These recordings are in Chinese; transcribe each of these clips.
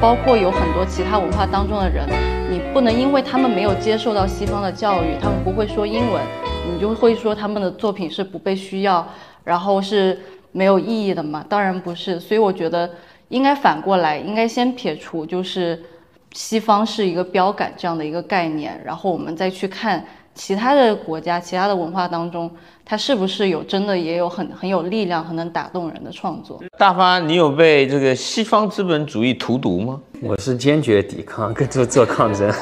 包括有很多其他文化当中的人，你不能因为他们没有接受到西方的教育，他们不会说英文，你就会说他们的作品是不被需要，然后是没有意义的嘛？当然不是。所以我觉得应该反过来，应该先撇除就是西方是一个标杆这样的一个概念，然后我们再去看。其他的国家、其他的文化当中，它是不是有真的也有很很有力量、很能打动人的创作？大发，你有被这个西方资本主义荼毒吗？我是坚决抵抗，跟做做抗争。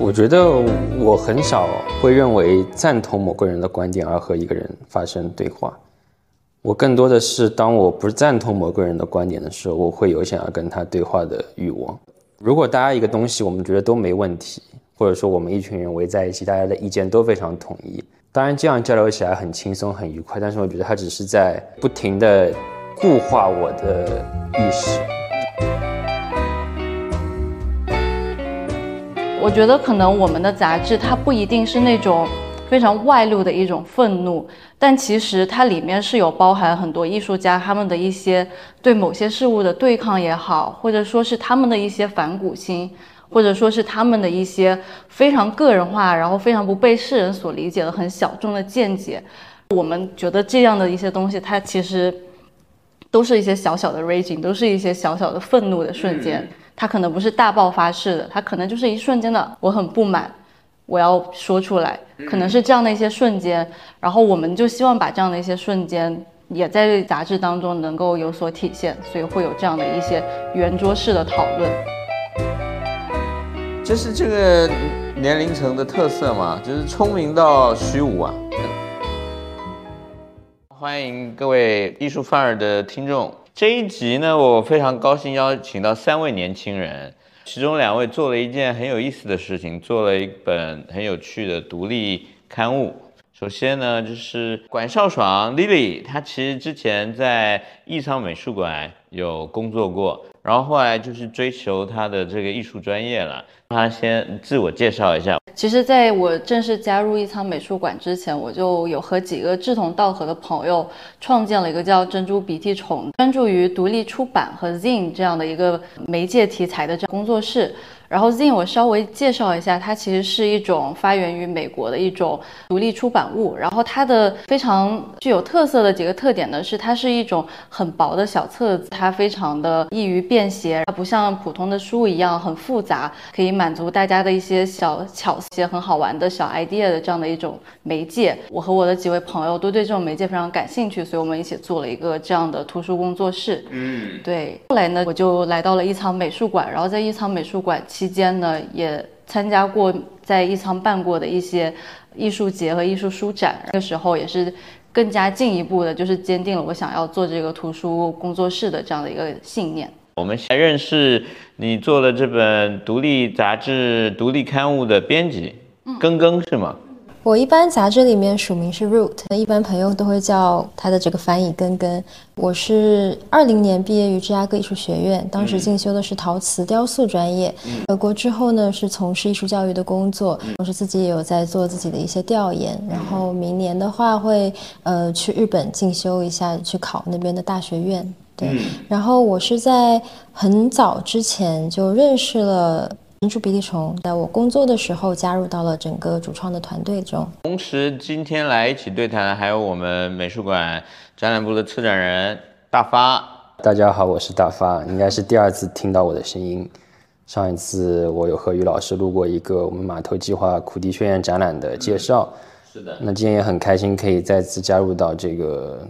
我觉得我很少会认为赞同某个人的观点而和一个人发生对话。我更多的是，当我不赞同某个人的观点的时候，我会有想要跟他对话的欲望。如果大家一个东西我们觉得都没问题，或者说我们一群人围在一起，大家的意见都非常统一，当然这样交流起来很轻松很愉快。但是我觉得他只是在不停的固化我的意识。我觉得可能我们的杂志它不一定是那种。非常外露的一种愤怒，但其实它里面是有包含很多艺术家他们的一些对某些事物的对抗也好，或者说是他们的一些反骨心，或者说是他们的一些非常个人化，然后非常不被世人所理解的很小众的见解。我们觉得这样的一些东西，它其实都是一些小小的 raging，都是一些小小的愤怒的瞬间。它可能不是大爆发式的，它可能就是一瞬间的我很不满。我要说出来，可能是这样的一些瞬间，然后我们就希望把这样的一些瞬间也在杂志当中能够有所体现，所以会有这样的一些圆桌式的讨论。这是这个年龄层的特色嘛，就是聪明到虚无啊！欢迎各位艺术范儿的听众，这一集呢，我非常高兴邀请到三位年轻人。其中两位做了一件很有意思的事情，做了一本很有趣的独立刊物。首先呢，就是管少爽 Lily，她其实之前在艺昌美术馆有工作过，然后后来就是追求她的这个艺术专业了。他先自我介绍一下。其实，在我正式加入一仓美术馆之前，我就有和几个志同道合的朋友创建了一个叫“珍珠鼻涕虫”，专注于独立出版和 zine 这样的一个媒介题材的这工作室。然后 zine 我稍微介绍一下，它其实是一种发源于美国的一种独立出版物。然后它的非常具有特色的几个特点呢，是它是一种很薄的小册子，它非常的易于便携，它不像普通的书一样很复杂，可以满足大家的一些小巧些很好玩的小 idea 的这样的一种媒介。我和我的几位朋友都对这种媒介非常感兴趣，所以我们一起做了一个这样的图书工作室。嗯，对。后来呢，我就来到了一仓美术馆，然后在一仓美术馆期。期间呢，也参加过在艺仓办过的一些艺术节和艺术书展。那个时候也是更加进一步的，就是坚定了我想要做这个图书工作室的这样的一个信念。我们先认识你做了这本独立杂志、独立刊物的编辑，嗯更更是吗？我一般杂志里面署名是 Root，那一般朋友都会叫他的这个翻译根根。我是二零年毕业于芝加哥艺术学院，当时进修的是陶瓷雕塑专业。回国之后呢，是从事艺术教育的工作，同时自己也有在做自己的一些调研。然后明年的话会呃去日本进修一下，去考那边的大学院。对，然后我是在很早之前就认识了。珍珠鼻涕虫，在我工作的时候加入到了整个主创的团队中。同时，今天来一起对谈的还有我们美术馆展览部的策展人大发。大家好，我是大发，应该是第二次听到我的声音。上一次我有和于老师录过一个我们码头计划苦地宣言展览的介绍。是的。那今天也很开心可以再次加入到这个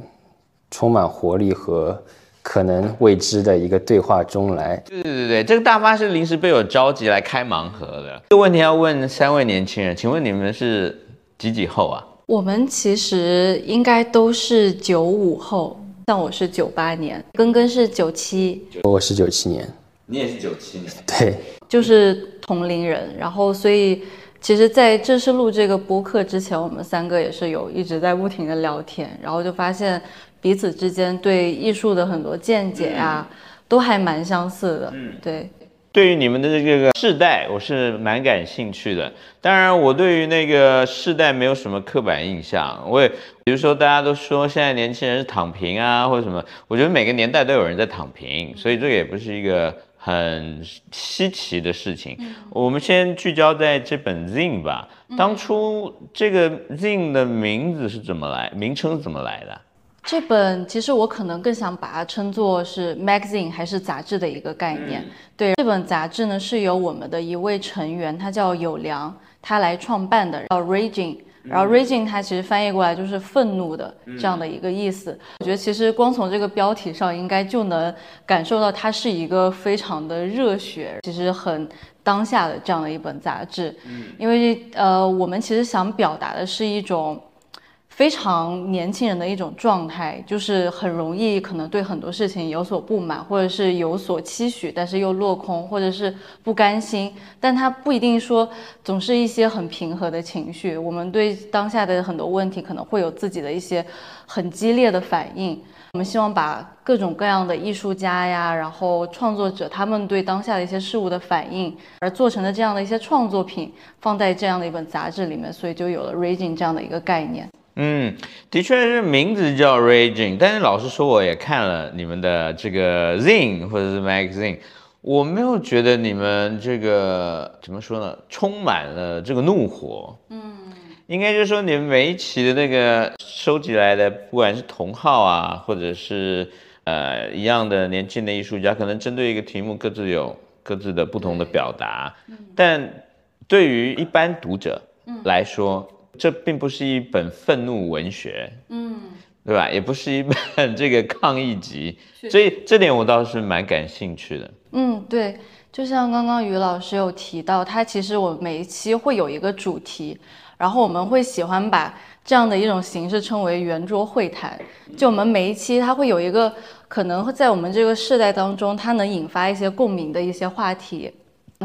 充满活力和。可能未知的一个对话中来。对对对对，这个大发是临时被我召集来开盲盒的。这个问题要问三位年轻人，请问你们是几几后啊？我们其实应该都是九五后，像我是九八年，根根是九七，我是九七年，你也是九七年，对，就是同龄人。然后所以，其实，在正式录这个播客之前，我们三个也是有一直在不停的聊天，然后就发现。彼此之间对艺术的很多见解啊，都还蛮相似的。嗯，对。对于你们的这个世代，我是蛮感兴趣的。当然，我对于那个世代没有什么刻板印象。我也，比如说大家都说现在年轻人是躺平啊，或者什么，我觉得每个年代都有人在躺平，所以这个也不是一个很稀奇的事情。我们先聚焦在这本 Zine 吧。当初这个 Zine 的名字是怎么来，名称怎么来的？这本其实我可能更想把它称作是 magazine 还是杂志的一个概念。对，这本杂志呢是由我们的一位成员，他叫有良，他来创办的，叫 Raging。然后 Raging 它其实翻译过来就是愤怒的这样的一个意思。我觉得其实光从这个标题上应该就能感受到它是一个非常的热血，其实很当下的这样的一本杂志。嗯，因为呃我们其实想表达的是一种。非常年轻人的一种状态，就是很容易可能对很多事情有所不满，或者是有所期许，但是又落空，或者是不甘心。但他不一定说总是一些很平和的情绪。我们对当下的很多问题可能会有自己的一些很激烈的反应。我们希望把各种各样的艺术家呀，然后创作者他们对当下的一些事物的反应，而做成的这样的一些创作品，放在这样的一本杂志里面，所以就有了 Raging 这样的一个概念。嗯，的确是名字叫 Raging，但是老实说，我也看了你们的这个 Zine 或者是 Magazine，我没有觉得你们这个怎么说呢，充满了这个怒火。嗯，应该就是说你们每一期的那个收集来的，不管是同号啊，或者是呃一样的年轻的艺术家，可能针对一个题目各自有各自的不同的表达，但对于一般读者来说。这并不是一本愤怒文学，嗯，对吧？也不是一本这个抗议集，所以这点我倒是蛮感兴趣的。嗯，对，就像刚刚于老师有提到，他其实我每一期会有一个主题，然后我们会喜欢把这样的一种形式称为圆桌会谈。就我们每一期，它会有一个可能会在我们这个世代当中，它能引发一些共鸣的一些话题。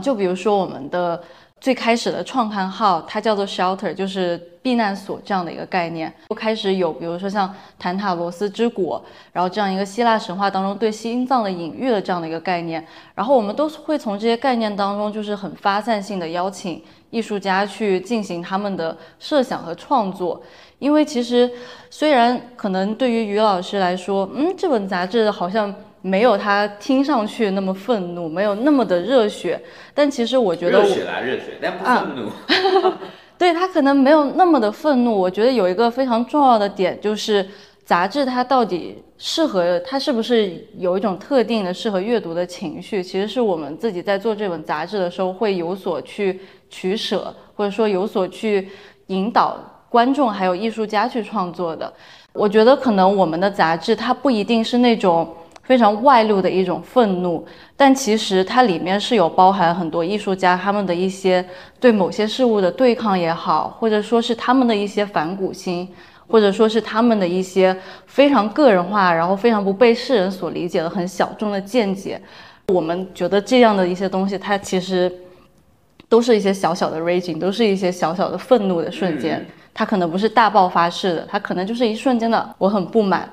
就比如说我们的。最开始的创刊号，它叫做 shelter，就是避难所这样的一个概念。就开始有，比如说像坦塔罗斯之果，然后这样一个希腊神话当中对心脏的隐喻的这样的一个概念。然后我们都会从这些概念当中，就是很发散性的邀请艺术家去进行他们的设想和创作。因为其实虽然可能对于于老师来说，嗯，这本杂志好像。没有他听上去那么愤怒，没有那么的热血，但其实我觉得热血啦，热血，但不愤怒。对他可能没有那么的愤怒。我觉得有一个非常重要的点就是，杂志它到底适合它是不是有一种特定的适合阅读的情绪，其实是我们自己在做这本杂志的时候会有所去取舍，或者说有所去引导观众还有艺术家去创作的。我觉得可能我们的杂志它不一定是那种。非常外露的一种愤怒，但其实它里面是有包含很多艺术家他们的一些对某些事物的对抗也好，或者说是他们的一些反骨心，或者说是他们的一些非常个人化，然后非常不被世人所理解的很小众的见解。我们觉得这样的一些东西，它其实都是一些小小的 raging，都是一些小小的愤怒的瞬间。它可能不是大爆发式的，它可能就是一瞬间的我很不满。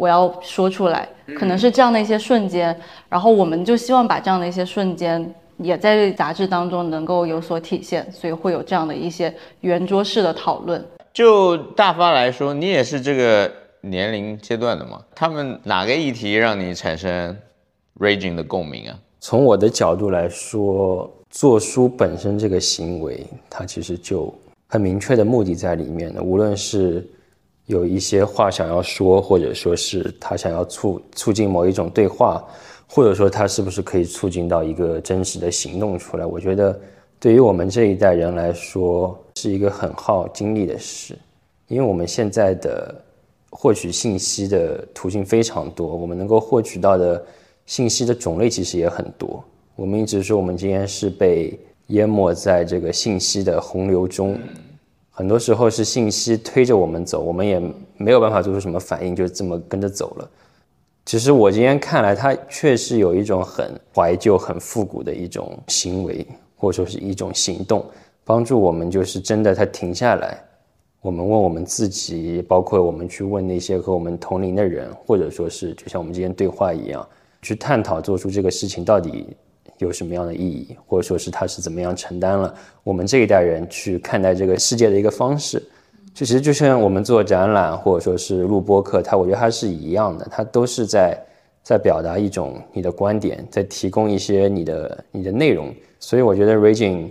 我要说出来，可能是这样的一些瞬间，然后我们就希望把这样的一些瞬间也在杂志当中能够有所体现，所以会有这样的一些圆桌式的讨论。就大发来说，你也是这个年龄阶段的吗？他们哪个议题让你产生 raging 的共鸣啊？从我的角度来说，做书本身这个行为，它其实就很明确的目的在里面的，无论是。有一些话想要说，或者说是他想要促促进某一种对话，或者说他是不是可以促进到一个真实的行动出来？我觉得对于我们这一代人来说是一个很耗精力的事，因为我们现在的获取信息的途径非常多，我们能够获取到的信息的种类其实也很多。我们一直说我们今天是被淹没在这个信息的洪流中。很多时候是信息推着我们走，我们也没有办法做出什么反应，就这么跟着走了。其实我今天看来，它确实有一种很怀旧、很复古的一种行为，或者说是一种行动，帮助我们就是真的，它停下来，我们问我们自己，包括我们去问那些和我们同龄的人，或者说是就像我们今天对话一样，去探讨做出这个事情到底有什么样的意义，或者说是它是怎么样承担了我们这一代人去看待这个世界的一个方式。其实就像我们做展览或者说是录播课，它我觉得它是一样的，它都是在在表达一种你的观点，在提供一些你的你的内容。所以我觉得 Raging，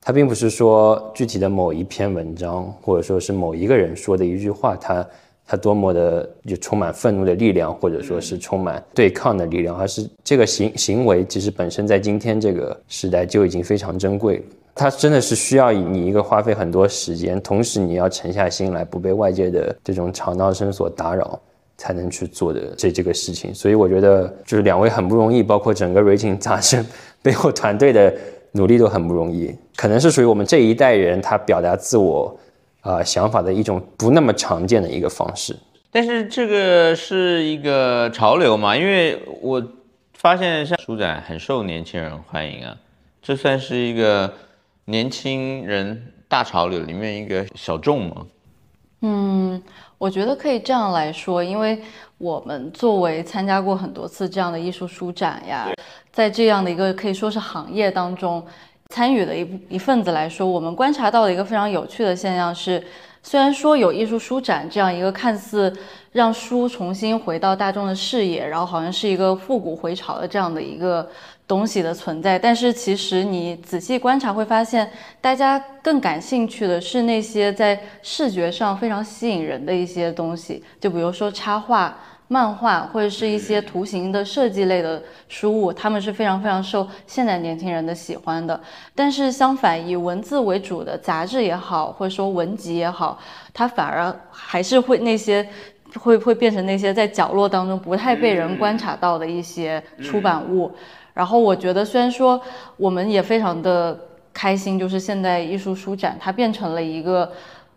它并不是说具体的某一篇文章，或者说是某一个人说的一句话，它。它多么的就充满愤怒的力量，或者说是充满对抗的力量，而是这个行行为其实本身在今天这个时代就已经非常珍贵。它真的是需要你一个花费很多时间，同时你要沉下心来，不被外界的这种吵闹声所打扰，才能去做的这这个事情。所以我觉得就是两位很不容易，包括整个《Rating》杂志 背后团队的努力都很不容易，可能是属于我们这一代人他表达自我。啊，想法的一种不那么常见的一个方式，但是这个是一个潮流嘛？因为我发现像书展很受年轻人欢迎啊，这算是一个年轻人大潮流里面一个小众吗？嗯，我觉得可以这样来说，因为我们作为参加过很多次这样的艺术书展呀，在这样的一个可以说是行业当中。参与的一一份子来说，我们观察到的一个非常有趣的现象是，虽然说有艺术书展这样一个看似让书重新回到大众的视野，然后好像是一个复古回潮的这样的一个东西的存在，但是其实你仔细观察会发现，大家更感兴趣的是那些在视觉上非常吸引人的一些东西，就比如说插画。漫画或者是一些图形的设计类的书物，他们是非常非常受现代年轻人的喜欢的。但是相反，以文字为主的杂志也好，或者说文集也好，它反而还是会那些会会变成那些在角落当中不太被人观察到的一些出版物。然后我觉得，虽然说我们也非常的开心，就是现代艺术书展它变成了一个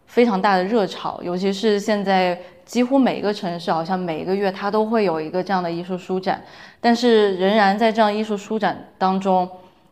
非常大的热潮，尤其是现在。几乎每一个城市，好像每一个月它都会有一个这样的艺术书展，但是仍然在这样艺术书展当中，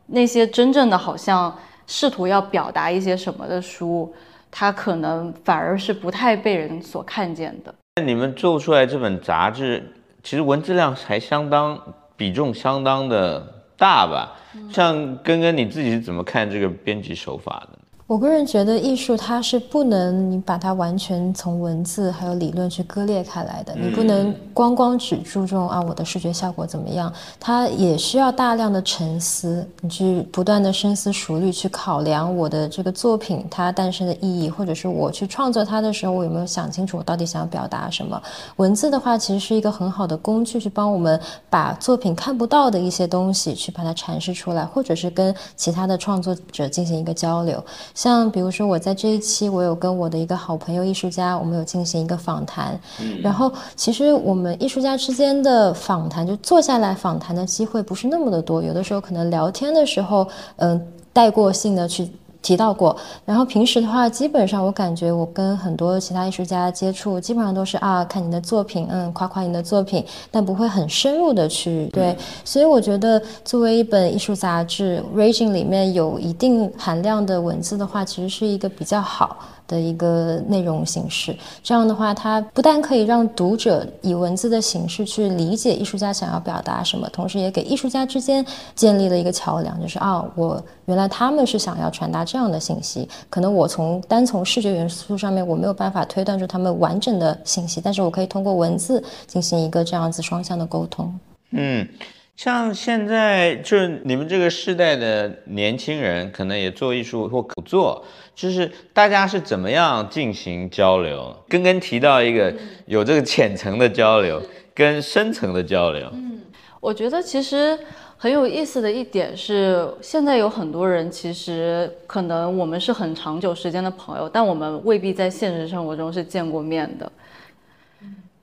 那些真正的好像试图要表达一些什么的书，它可能反而是不太被人所看见的。你们做出来这本杂志，其实文字量还相当比重相当的大吧？像根根你自己是怎么看这个编辑手法的？我个人觉得艺术它是不能你把它完全从文字还有理论去割裂开来的，你不能光光只注重啊我的视觉效果怎么样，它也需要大量的沉思，你去不断的深思熟虑去考量我的这个作品它诞生的意义，或者是我去创作它的时候，我有没有想清楚我到底想要表达什么？文字的话其实是一个很好的工具，去帮我们把作品看不到的一些东西去把它阐释出来，或者是跟其他的创作者进行一个交流。像比如说，我在这一期，我有跟我的一个好朋友艺术家，我们有进行一个访谈。然后，其实我们艺术家之间的访谈，就坐下来访谈的机会不是那么的多，有的时候可能聊天的时候，嗯，带过性的去。提到过，然后平时的话，基本上我感觉我跟很多其他艺术家接触，基本上都是啊，看你的作品，嗯，夸夸你的作品，但不会很深入的去对。所以我觉得，作为一本艺术杂志，Raging 里面有一定含量的文字的话，其实是一个比较好。的一个内容形式，这样的话，它不但可以让读者以文字的形式去理解艺术家想要表达什么，同时也给艺术家之间建立了一个桥梁，就是啊，我原来他们是想要传达这样的信息，可能我从单从视觉元素上面我没有办法推断出他们完整的信息，但是我可以通过文字进行一个这样子双向的沟通。嗯。像现在就是你们这个时代的年轻人，可能也做艺术或不做，就是大家是怎么样进行交流？刚刚提到一个有这个浅层的交流跟深层的交流。嗯，我觉得其实很有意思的一点是，现在有很多人其实可能我们是很长久时间的朋友，但我们未必在现实生活中是见过面的。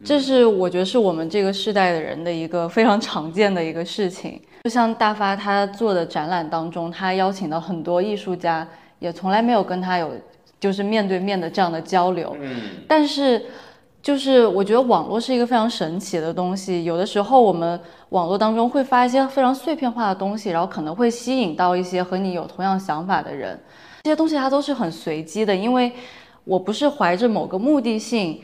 这是我觉得是我们这个世代的人的一个非常常见的一个事情。就像大发他做的展览当中，他邀请了很多艺术家，也从来没有跟他有就是面对面的这样的交流。嗯。但是，就是我觉得网络是一个非常神奇的东西。有的时候我们网络当中会发一些非常碎片化的东西，然后可能会吸引到一些和你有同样想法的人。这些东西它都是很随机的，因为我不是怀着某个目的性。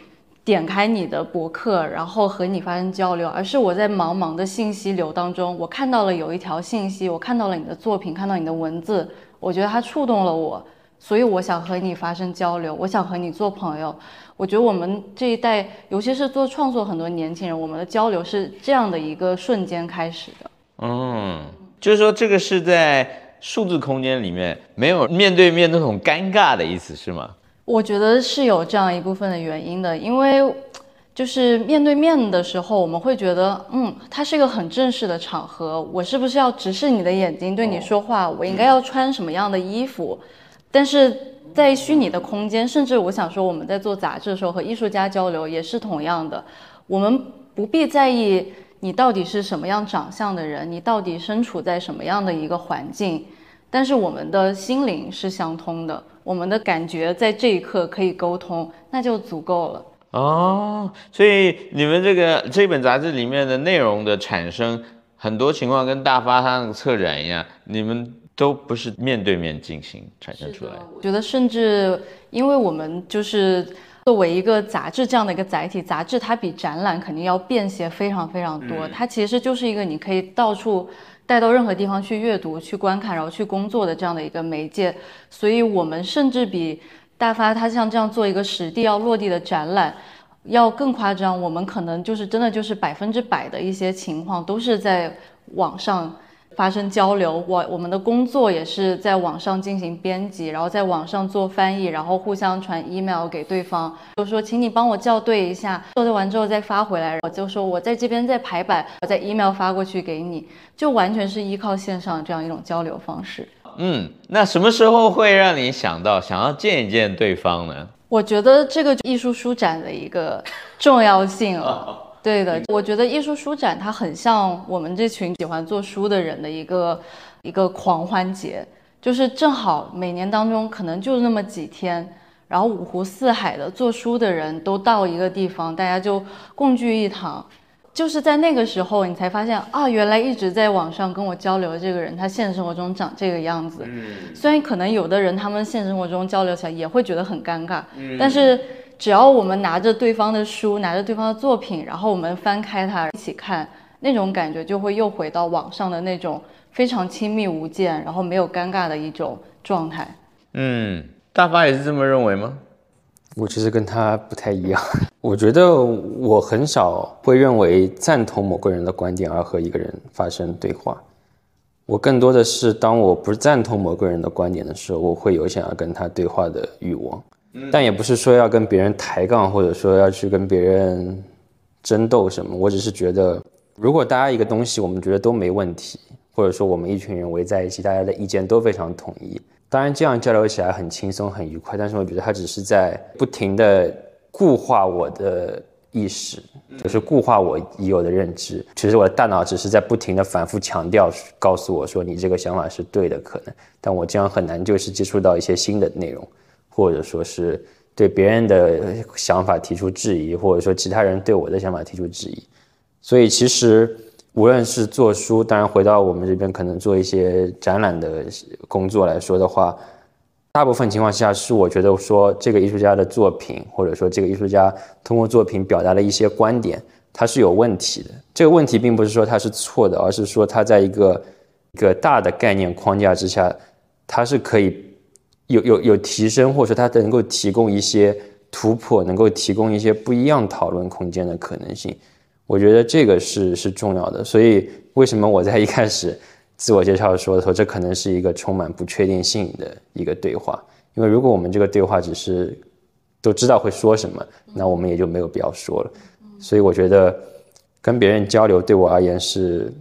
点开你的博客，然后和你发生交流，而是我在茫茫的信息流当中，我看到了有一条信息，我看到了你的作品，看到你的文字，我觉得它触动了我，所以我想和你发生交流，我想和你做朋友。我觉得我们这一代，尤其是做创作很多年轻人，我们的交流是这样的一个瞬间开始的。嗯，就是说这个是在数字空间里面没有面对面那种尴尬的意思是吗？我觉得是有这样一部分的原因的，因为就是面对面的时候，我们会觉得，嗯，它是一个很正式的场合，我是不是要直视你的眼睛对你说话？我应该要穿什么样的衣服？但是在虚拟的空间，甚至我想说，我们在做杂志的时候和艺术家交流也是同样的，我们不必在意你到底是什么样长相的人，你到底身处在什么样的一个环境。但是我们的心灵是相通的，我们的感觉在这一刻可以沟通，那就足够了。哦，所以你们这个这本杂志里面的内容的产生，很多情况跟大发他那个策展一样，你们都不是面对面进行产生出来。我觉得甚至因为我们就是作为一个杂志这样的一个载体，杂志它比展览肯定要便携非常非常多，它其实就是一个你可以到处。带到任何地方去阅读、去观看，然后去工作的这样的一个媒介，所以我们甚至比大发他像这样做一个实地要落地的展览要更夸张。我们可能就是真的就是百分之百的一些情况都是在网上。发生交流，我我们的工作也是在网上进行编辑，然后在网上做翻译，然后互相传 email 给对方，就说请你帮我校对一下，校对完之后再发回来，我就说我在这边在排版，我在 email 发过去给你，就完全是依靠线上这样一种交流方式。嗯，那什么时候会让你想到想要见一见对方呢？我觉得这个艺术书展的一个重要性了。对的，我觉得艺术书展它很像我们这群喜欢做书的人的一个一个狂欢节，就是正好每年当中可能就那么几天，然后五湖四海的做书的人都到一个地方，大家就共聚一堂，就是在那个时候你才发现啊，原来一直在网上跟我交流的这个人，他现实生活中长这个样子。嗯，虽然可能有的人他们现实生活中交流起来也会觉得很尴尬，但是。只要我们拿着对方的书，拿着对方的作品，然后我们翻开它一起看，那种感觉就会又回到网上的那种非常亲密无间，然后没有尴尬的一种状态。嗯，大发也是这么认为吗？我其实跟他不太一样。我觉得我很少会认为赞同某个人的观点而和一个人发生对话。我更多的是当我不赞同某个人的观点的时候，我会有想要跟他对话的欲望。但也不是说要跟别人抬杠，或者说要去跟别人争斗什么。我只是觉得，如果大家一个东西我们觉得都没问题，或者说我们一群人围在一起，大家的意见都非常统一，当然这样交流起来很轻松很愉快。但是我觉得他只是在不停的固化我的意识，就是固化我已有的认知。其实我的大脑只是在不停的反复强调，告诉我说你这个想法是对的，可能，但我这样很难就是接触到一些新的内容。或者说是对别人的想法提出质疑，或者说其他人对我的想法提出质疑，所以其实无论是做书，当然回到我们这边可能做一些展览的工作来说的话，大部分情况下是我觉得说这个艺术家的作品，或者说这个艺术家通过作品表达的一些观点，它是有问题的。这个问题并不是说它是错的，而是说它在一个一个大的概念框架之下，它是可以。有有有提升，或者说它能够提供一些突破，能够提供一些不一样讨论空间的可能性，我觉得这个是是重要的。所以为什么我在一开始自我介绍说的时候，这可能是一个充满不确定性的一个对话？因为如果我们这个对话只是都知道会说什么，那我们也就没有必要说了。所以我觉得跟别人交流对我而言是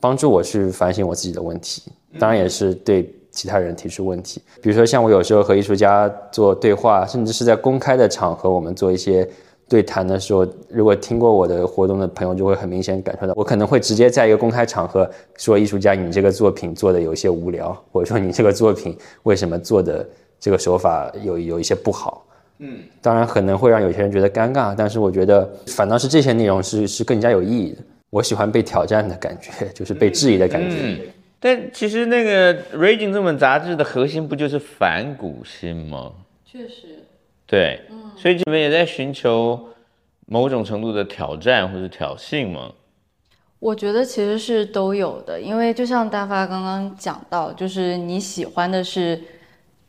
帮助我去反省我自己的问题，当然也是对。其他人提出问题，比如说像我有时候和艺术家做对话，甚至是在公开的场合，我们做一些对谈的时候，如果听过我的活动的朋友就会很明显感受到，我可能会直接在一个公开场合说艺术家，你这个作品做的有些无聊，或者说你这个作品为什么做的这个手法有有一些不好。嗯，当然可能会让有些人觉得尴尬，但是我觉得反倒是这些内容是是更加有意义的。我喜欢被挑战的感觉，就是被质疑的感觉。嗯但其实那个《Raging》这本杂志的核心不就是反骨心吗？确实。对，嗯，所以你们也在寻求某种程度的挑战或者挑衅吗？我觉得其实是都有的，因为就像大发刚刚讲到，就是你喜欢的是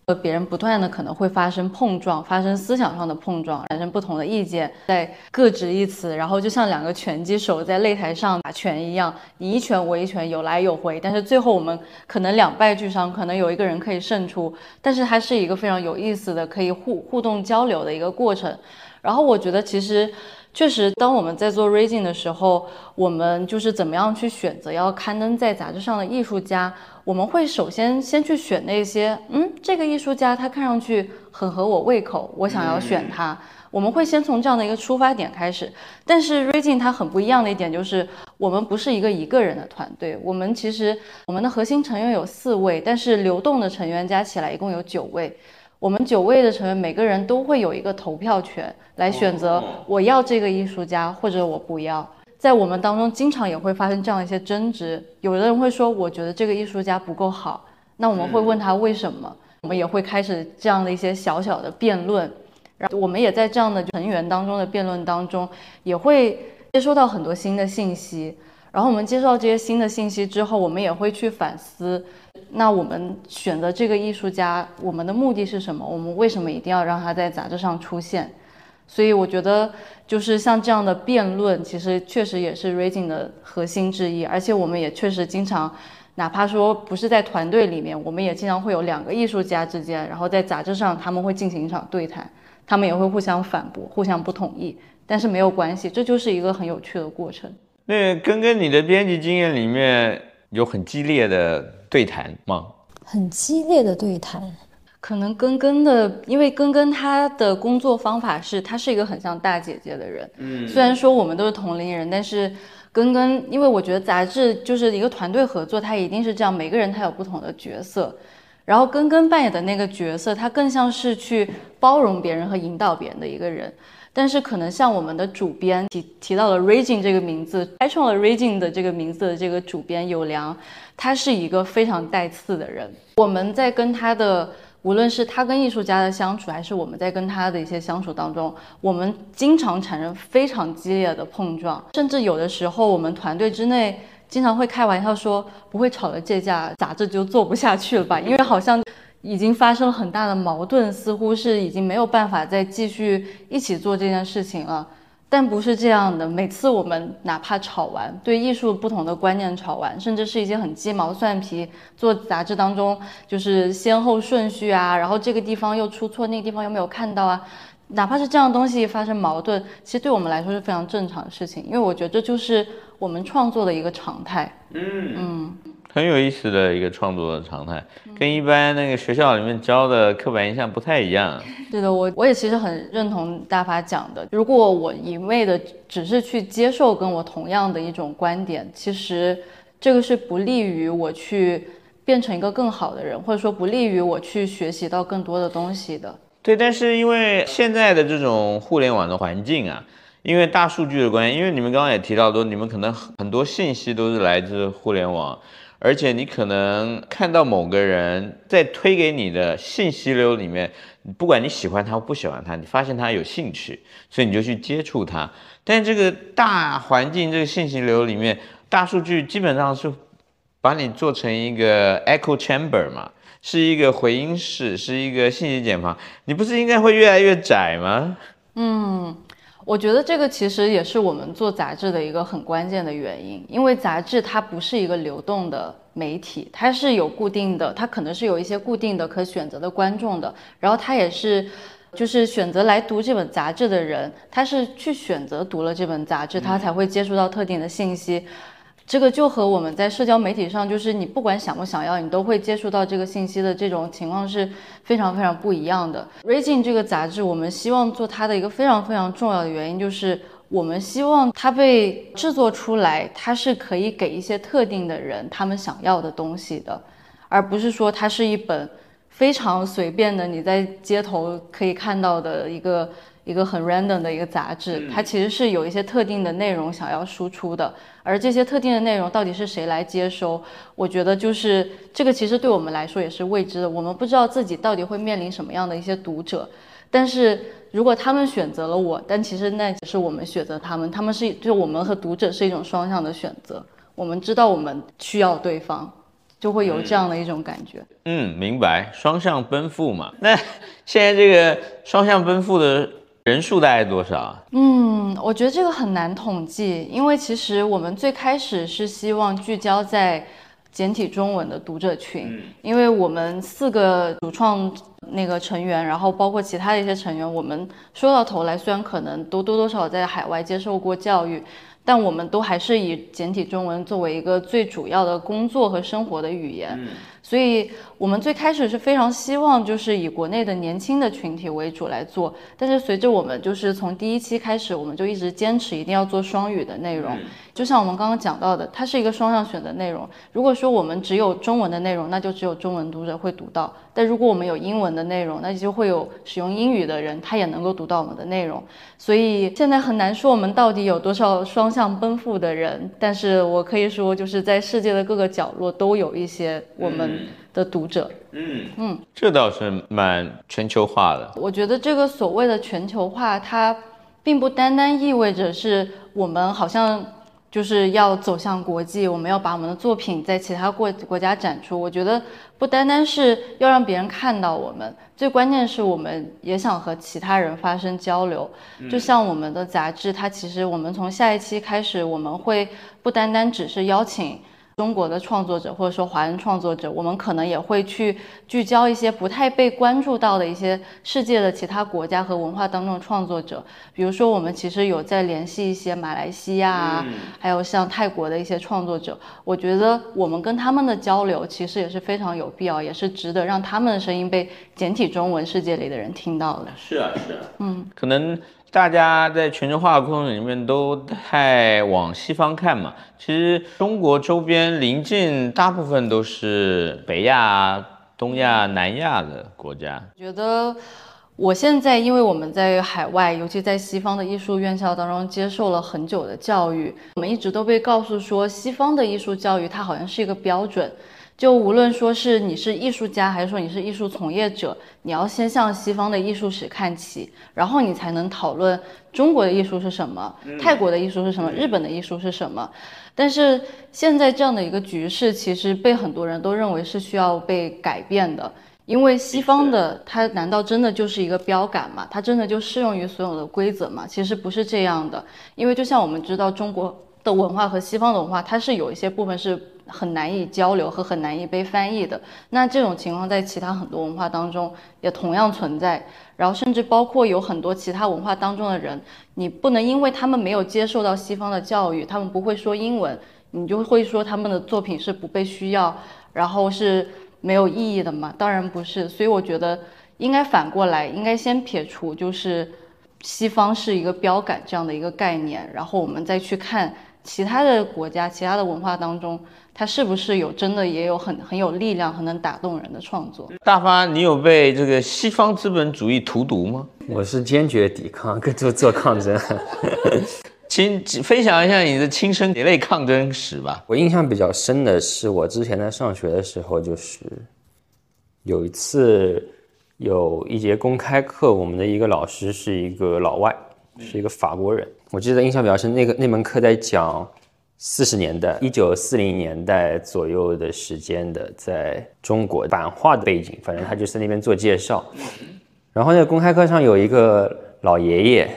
和别人不断的可能会发生碰撞，发生思想上的碰撞，产生不同的意见，在各执一词，然后就像两个拳击手在擂台上打拳一样，你一拳我一拳，有来有回，但是最后我们可能两败俱伤，可能有一个人可以胜出，但是它是一个非常有意思的可以互互动交流的一个过程。然后我觉得其实。确实，当我们在做 raising 的时候，我们就是怎么样去选择要刊登在杂志上的艺术家。我们会首先先去选那些，嗯，这个艺术家他看上去很合我胃口，我想要选他。我们会先从这样的一个出发点开始。但是 raising 它很不一样的一点就是，我们不是一个一个人的团队，我们其实我们的核心成员有四位，但是流动的成员加起来一共有九位。我们九位的成员每个人都会有一个投票权，来选择我要这个艺术家或者我不要。在我们当中，经常也会发生这样一些争执。有的人会说，我觉得这个艺术家不够好，那我们会问他为什么。我们也会开始这样的一些小小的辩论。然后我们也在这样的成员当中的辩论当中，也会接收到很多新的信息。然后我们接受到这些新的信息之后，我们也会去反思。那我们选择这个艺术家，我们的目的是什么？我们为什么一定要让他在杂志上出现？所以我觉得，就是像这样的辩论，其实确实也是 Raising 的核心之一。而且我们也确实经常，哪怕说不是在团队里面，我们也经常会有两个艺术家之间，然后在杂志上他们会进行一场对谈，他们也会互相反驳、互相不同意，但是没有关系，这就是一个很有趣的过程。那根根，你的编辑经验里面有很激烈的。对谈吗？很激烈的对谈，可能根根的，因为根根他的工作方法是，他是一个很像大姐姐的人。嗯，虽然说我们都是同龄人，但是根根，因为我觉得杂志就是一个团队合作，他一定是这样，每个人他有不同的角色。然后根根扮演的那个角色，他更像是去包容别人和引导别人的一个人。但是可能像我们的主编提提到了 Raging 这个名字，开创了 Raging 的这个名字的这个主编有良，他是一个非常带刺的人。我们在跟他的，无论是他跟艺术家的相处，还是我们在跟他的一些相处当中，我们经常产生非常激烈的碰撞，甚至有的时候我们团队之内经常会开玩笑说，不会吵了这架杂志就做不下去了吧？因为好像。已经发生了很大的矛盾，似乎是已经没有办法再继续一起做这件事情了。但不是这样的，每次我们哪怕吵完，对艺术不同的观念吵完，甚至是一些很鸡毛蒜皮，做杂志当中就是先后顺序啊，然后这个地方又出错，那个地方又没有看到啊，哪怕是这样东西发生矛盾，其实对我们来说是非常正常的事情，因为我觉得这就是我们创作的一个常态。嗯嗯。很有意思的一个创作的常态，跟一般那个学校里面教的刻板印象不太一样。对的，我我也其实很认同大发讲的。如果我一味的只是去接受跟我同样的一种观点，其实这个是不利于我去变成一个更好的人，或者说不利于我去学习到更多的东西的。对，但是因为现在的这种互联网的环境啊，因为大数据的关系，因为你们刚刚也提到，说你们可能很多信息都是来自互联网。而且你可能看到某个人在推给你的信息流里面，不管你喜欢他或不喜欢他，你发现他有兴趣，所以你就去接触他。但这个大环境这个信息流里面，大数据基本上是把你做成一个 echo chamber 嘛，是一个回音室，是一个信息茧房，你不是应该会越来越窄吗？嗯。我觉得这个其实也是我们做杂志的一个很关键的原因，因为杂志它不是一个流动的媒体，它是有固定的，它可能是有一些固定的可选择的观众的，然后它也是，就是选择来读这本杂志的人，他是去选择读了这本杂志，他才会接触到特定的信息。这个就和我们在社交媒体上，就是你不管想不想要，你都会接触到这个信息的这种情况是非常非常不一样的。《Raging》这个杂志，我们希望做它的一个非常非常重要的原因，就是我们希望它被制作出来，它是可以给一些特定的人他们想要的东西的，而不是说它是一本。非常随便的，你在街头可以看到的一个一个很 random 的一个杂志，它其实是有一些特定的内容想要输出的，而这些特定的内容到底是谁来接收，我觉得就是这个其实对我们来说也是未知的，我们不知道自己到底会面临什么样的一些读者，但是如果他们选择了我，但其实那只是我们选择他们，他们是就我们和读者是一种双向的选择，我们知道我们需要对方。就会有这样的一种感觉。嗯，明白，双向奔赴嘛。那现在这个双向奔赴的人数大概多少？嗯，我觉得这个很难统计，因为其实我们最开始是希望聚焦在简体中文的读者群，因为我们四个主创那个成员，然后包括其他的一些成员，我们说到头来，虽然可能都多多少少在海外接受过教育。但我们都还是以简体中文作为一个最主要的工作和生活的语言，所以我们最开始是非常希望就是以国内的年轻的群体为主来做。但是随着我们就是从第一期开始，我们就一直坚持一定要做双语的内容。就像我们刚刚讲到的，它是一个双向选的内容。如果说我们只有中文的内容，那就只有中文读者会读到；但如果我们有英文的内容，那就会有使用英语的人，他也能够读到我们的内容。所以现在很难说我们到底有多少双向奔赴的人，但是我可以说，就是在世界的各个角落都有一些我们的读者。嗯嗯，这倒是蛮全球化的。我觉得这个所谓的全球化，它并不单单意味着是我们好像就是要走向国际，我们要把我们的作品在其他国国家展出。我觉得不单单是要让别人看到我们。最关键是我们也想和其他人发生交流，就像我们的杂志，它其实我们从下一期开始，我们会不单单只是邀请。中国的创作者或者说华人创作者，我们可能也会去聚焦一些不太被关注到的一些世界的其他国家和文化当中的创作者。比如说，我们其实有在联系一些马来西亚啊，还有像泰国的一些创作者。我觉得我们跟他们的交流其实也是非常有必要，也是值得让他们的声音被简体中文世界里的人听到的。是啊，是啊，嗯，可能。大家在全球化的过程里面都太往西方看嘛，其实中国周边邻近大部分都是北亚、东亚、南亚的国家。觉得我现在，因为我们在海外，尤其在西方的艺术院校当中接受了很久的教育，我们一直都被告诉说，西方的艺术教育它好像是一个标准。就无论说是你是艺术家，还是说你是艺术从业者，你要先向西方的艺术史看齐，然后你才能讨论中国的艺术是什么，泰国的艺术是什么，日本的艺术是什么。但是现在这样的一个局势，其实被很多人都认为是需要被改变的，因为西方的它难道真的就是一个标杆吗？它真的就适用于所有的规则吗？其实不是这样的，因为就像我们知道中国的文化和西方的文化，它是有一些部分是。很难以交流和很难以被翻译的，那这种情况在其他很多文化当中也同样存在。然后甚至包括有很多其他文化当中的人，你不能因为他们没有接受到西方的教育，他们不会说英文，你就会说他们的作品是不被需要，然后是没有意义的嘛？当然不是。所以我觉得应该反过来，应该先撇除就是西方是一个标杆这样的一个概念，然后我们再去看其他的国家、其他的文化当中。他是不是有真的也有很很有力量、很能打动人的创作？大发，你有被这个西方资本主义荼毒吗？我是坚决抵抗，跟做做抗争。请分享一下你的亲身血泪抗争史吧。我印象比较深的是，我之前在上学的时候，就是有一次有一节公开课，我们的一个老师是一个老外，是一个法国人。我记得印象比较深，那个那门课在讲。四十年代，一九四零年代左右的时间的，在中国版画的背景，反正他就在那边做介绍。然后那公开课上有一个老爷爷，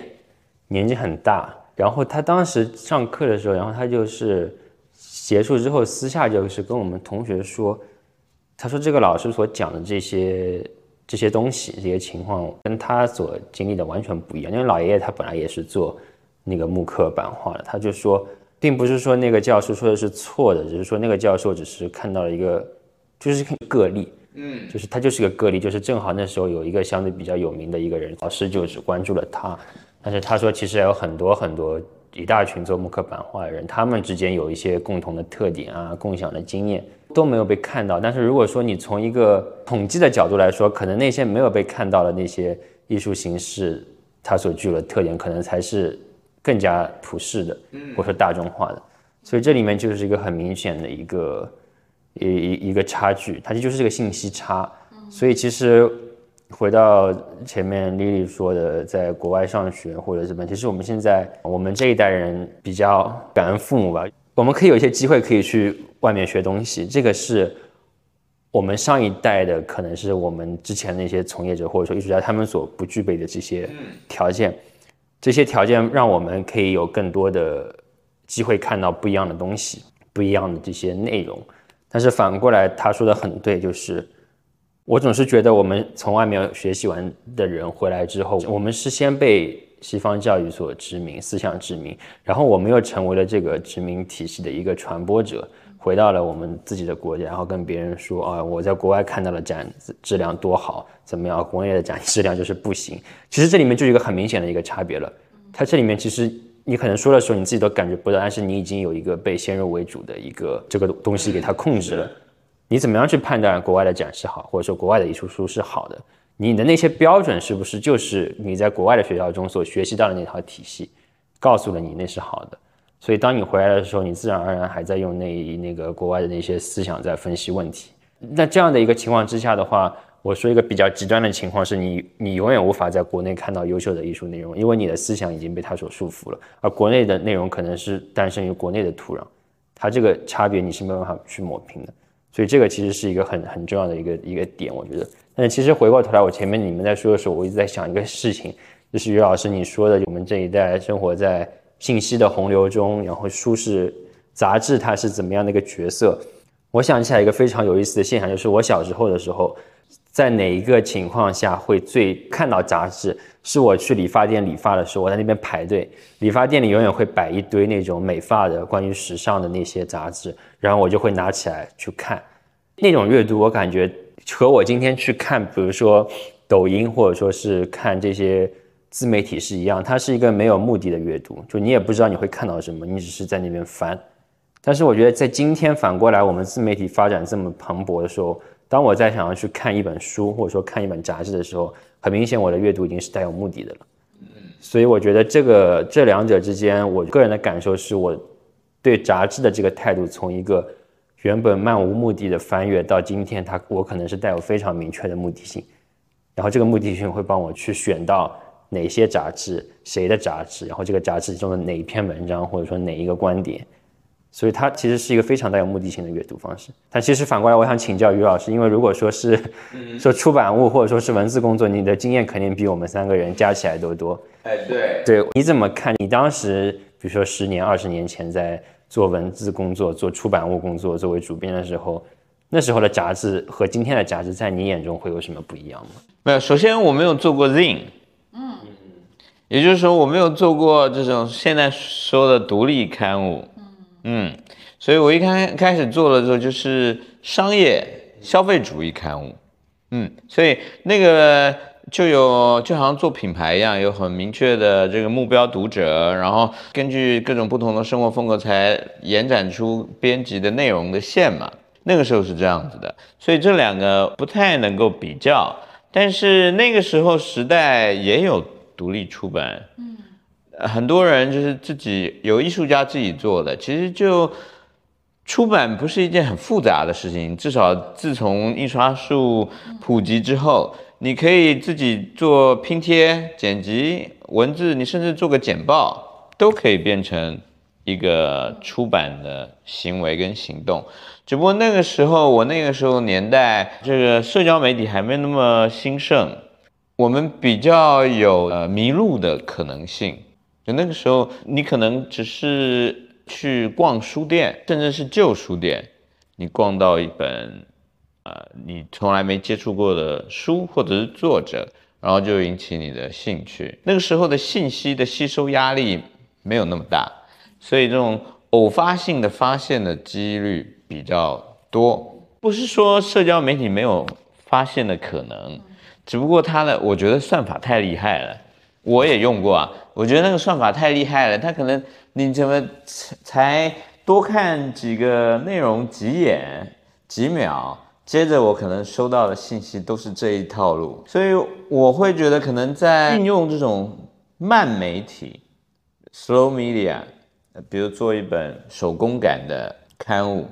年纪很大。然后他当时上课的时候，然后他就是结束之后私下就是跟我们同学说，他说这个老师所讲的这些这些东西，这些情况跟他所经历的完全不一样。因为老爷爷他本来也是做那个木刻版画的，他就说。并不是说那个教授说的是错的，只是说那个教授只是看到了一个，就是个例，嗯，就是他就是个个例，就是正好那时候有一个相对比较有名的一个人，老师就只关注了他，但是他说其实还有很多很多一大群做木刻版画的人，他们之间有一些共同的特点啊，共享的经验都没有被看到。但是如果说你从一个统计的角度来说，可能那些没有被看到的那些艺术形式，它所具有的特点，可能才是更加普世的，或者说大众化的。所以这里面就是一个很明显的一个一一一个差距，它就是这个信息差。所以其实。回到前面丽丽说的，在国外上学或者什么，其实我们现在我们这一代人比较感恩父母吧，我们可以有一些机会可以去外面学东西，这个是我们上一代的，可能是我们之前那些从业者或者说艺术家他们所不具备的这些条件，这些条件让我们可以有更多的机会看到不一样的东西，不一样的这些内容。但是反过来，他说的很对，就是。我总是觉得，我们从外面学习完的人回来之后，我们是先被西方教育所殖民、思想殖民，然后我们又成为了这个殖民体系的一个传播者，回到了我们自己的国家，然后跟别人说啊，我在国外看到了展质量多好，怎么样？国内的展质量就是不行。其实这里面就是一个很明显的一个差别了。它这里面其实你可能说的时候，你自己都感觉不到，但是你已经有一个被先入为主的一个这个东西给它控制了。你怎么样去判断国外的展示好，或者说国外的艺术书是好的？你的那些标准是不是就是你在国外的学校中所学习到的那套体系，告诉了你那是好的？所以当你回来的时候，你自然而然还在用那那个国外的那些思想在分析问题。那这样的一个情况之下的话，我说一个比较极端的情况是你你永远无法在国内看到优秀的艺术内容，因为你的思想已经被它所束缚了，而国内的内容可能是诞生于国内的土壤，它这个差别你是没有办法去抹平的。所以这个其实是一个很很重要的一个一个点，我觉得。但是其实回过头来，我前面你们在说的时候，我一直在想一个事情，就是于老师你说的，我们这一代生活在信息的洪流中，然后书是杂志它是怎么样的一个角色？我想起来一个非常有意思的现象，就是我小时候的时候，在哪一个情况下会最看到杂志？是我去理发店理发的时候，我在那边排队，理发店里永远会摆一堆那种美发的、关于时尚的那些杂志，然后我就会拿起来去看。那种阅读，我感觉和我今天去看，比如说抖音或者说是看这些自媒体是一样，它是一个没有目的的阅读，就你也不知道你会看到什么，你只是在那边翻。但是我觉得在今天反过来，我们自媒体发展这么蓬勃的时候，当我在想要去看一本书或者说看一本杂志的时候，很明显我的阅读已经是带有目的的了。所以我觉得这个这两者之间，我个人的感受是我对杂志的这个态度从一个。原本漫无目的的翻阅，到今天，它我可能是带有非常明确的目的性，然后这个目的性会帮我去选到哪些杂志，谁的杂志，然后这个杂志中的哪一篇文章，或者说哪一个观点，所以它其实是一个非常带有目的性的阅读方式。但其实反过来，我想请教于老师，因为如果说是说出版物或者说是文字工作，你的经验肯定比我们三个人加起来都多。哎，对，对，你怎么看？你当时比如说十年、二十年前在。做文字工作、做出版物工作，作为主编的时候，那时候的杂志和今天的杂志，在你眼中会有什么不一样吗？没有，首先我没有做过 zine，嗯，也就是说我没有做过这种现在说的独立刊物，嗯，所以我一开开始做的时候就是商业消费主义刊物，嗯，所以那个。就有就好像做品牌一样，有很明确的这个目标读者，然后根据各种不同的生活风格才延展出编辑的内容的线嘛。那个时候是这样子的，所以这两个不太能够比较。但是那个时候时代也有独立出版，嗯，很多人就是自己有艺术家自己做的，其实就出版不是一件很复杂的事情，至少自从印刷术普及之后。你可以自己做拼贴、剪辑、文字，你甚至做个简报，都可以变成一个出版的行为跟行动。只不过那个时候，我那个时候年代，这个社交媒体还没那么兴盛，我们比较有呃迷路的可能性。就那个时候，你可能只是去逛书店，甚至是旧书店，你逛到一本。呃，你从来没接触过的书或者是作者，然后就引起你的兴趣。那个时候的信息的吸收压力没有那么大，所以这种偶发性的发现的几率比较多。不是说社交媒体没有发现的可能，只不过它的我觉得算法太厉害了，我也用过啊，我觉得那个算法太厉害了，它可能你怎么才多看几个内容几眼几秒，接着我可能收到的信息都是这一套路，所以我会觉得可能在运用这种慢媒体 （slow media），比如做一本手工感的刊物，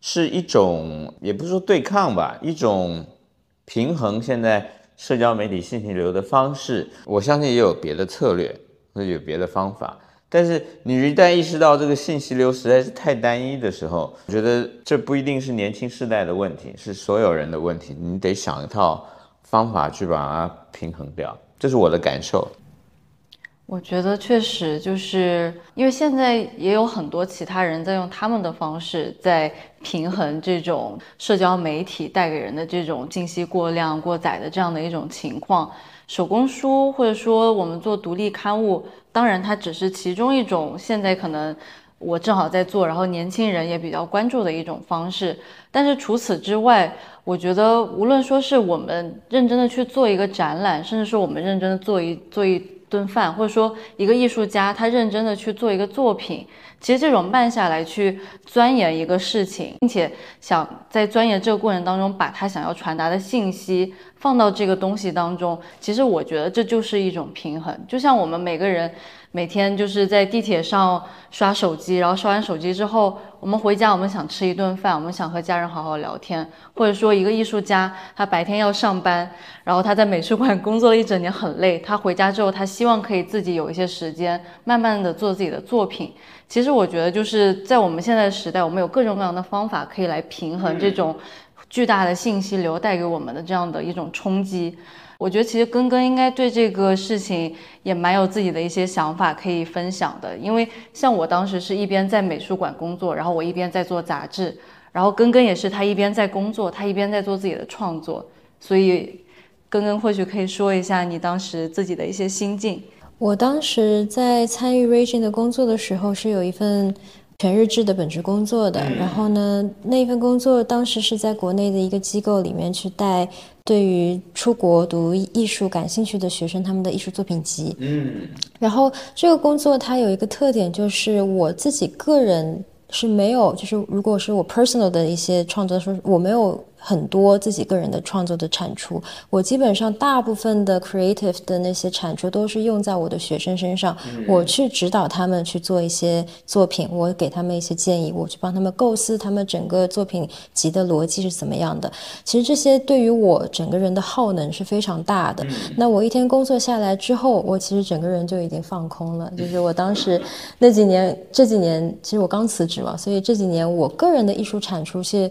是一种也不是说对抗吧，一种平衡现在。社交媒体信息流的方式，我相信也有别的策略或者有别的方法。但是你一旦意识到这个信息流实在是太单一的时候，我觉得这不一定是年轻世代的问题，是所有人的问题。你得想一套方法去把它平衡掉，这是我的感受。我觉得确实就是因为现在也有很多其他人在用他们的方式在平衡这种社交媒体带给人的这种信息过量过载的这样的一种情况。手工书或者说我们做独立刊物，当然它只是其中一种。现在可能我正好在做，然后年轻人也比较关注的一种方式。但是除此之外，我觉得无论说是我们认真的去做一个展览，甚至说我们认真的做一做一。顿饭，或者说一个艺术家，他认真的去做一个作品，其实这种慢下来去钻研一个事情，并且想在钻研这个过程当中，把他想要传达的信息放到这个东西当中，其实我觉得这就是一种平衡。就像我们每个人每天就是在地铁上刷手机，然后刷完手机之后。我们回家，我们想吃一顿饭，我们想和家人好好聊天，或者说一个艺术家，他白天要上班，然后他在美术馆工作了一整年很累，他回家之后，他希望可以自己有一些时间，慢慢的做自己的作品。其实我觉得就是在我们现在的时代，我们有各种各样的方法可以来平衡这种巨大的信息流带给我们的这样的一种冲击。我觉得其实根根应该对这个事情也蛮有自己的一些想法可以分享的，因为像我当时是一边在美术馆工作，然后我一边在做杂志，然后根根也是他一边在工作，他一边在做自己的创作，所以根根或许可以说一下你当时自己的一些心境。我当时在参与 Raging 的工作的时候，是有一份。全日制的本职工作的，然后呢，那一份工作当时是在国内的一个机构里面去带对于出国读艺术感兴趣的学生他们的艺术作品集。嗯，然后这个工作它有一个特点，就是我自己个人是没有，就是如果是我 personal 的一些创作，说我没有。很多自己个人的创作的产出，我基本上大部分的 creative 的那些产出都是用在我的学生身上，我去指导他们去做一些作品，我给他们一些建议，我去帮他们构思他们整个作品集的逻辑是怎么样的。其实这些对于我整个人的耗能是非常大的。那我一天工作下来之后，我其实整个人就已经放空了。就是我当时那几年，这几年其实我刚辞职嘛，所以这几年我个人的艺术产出是。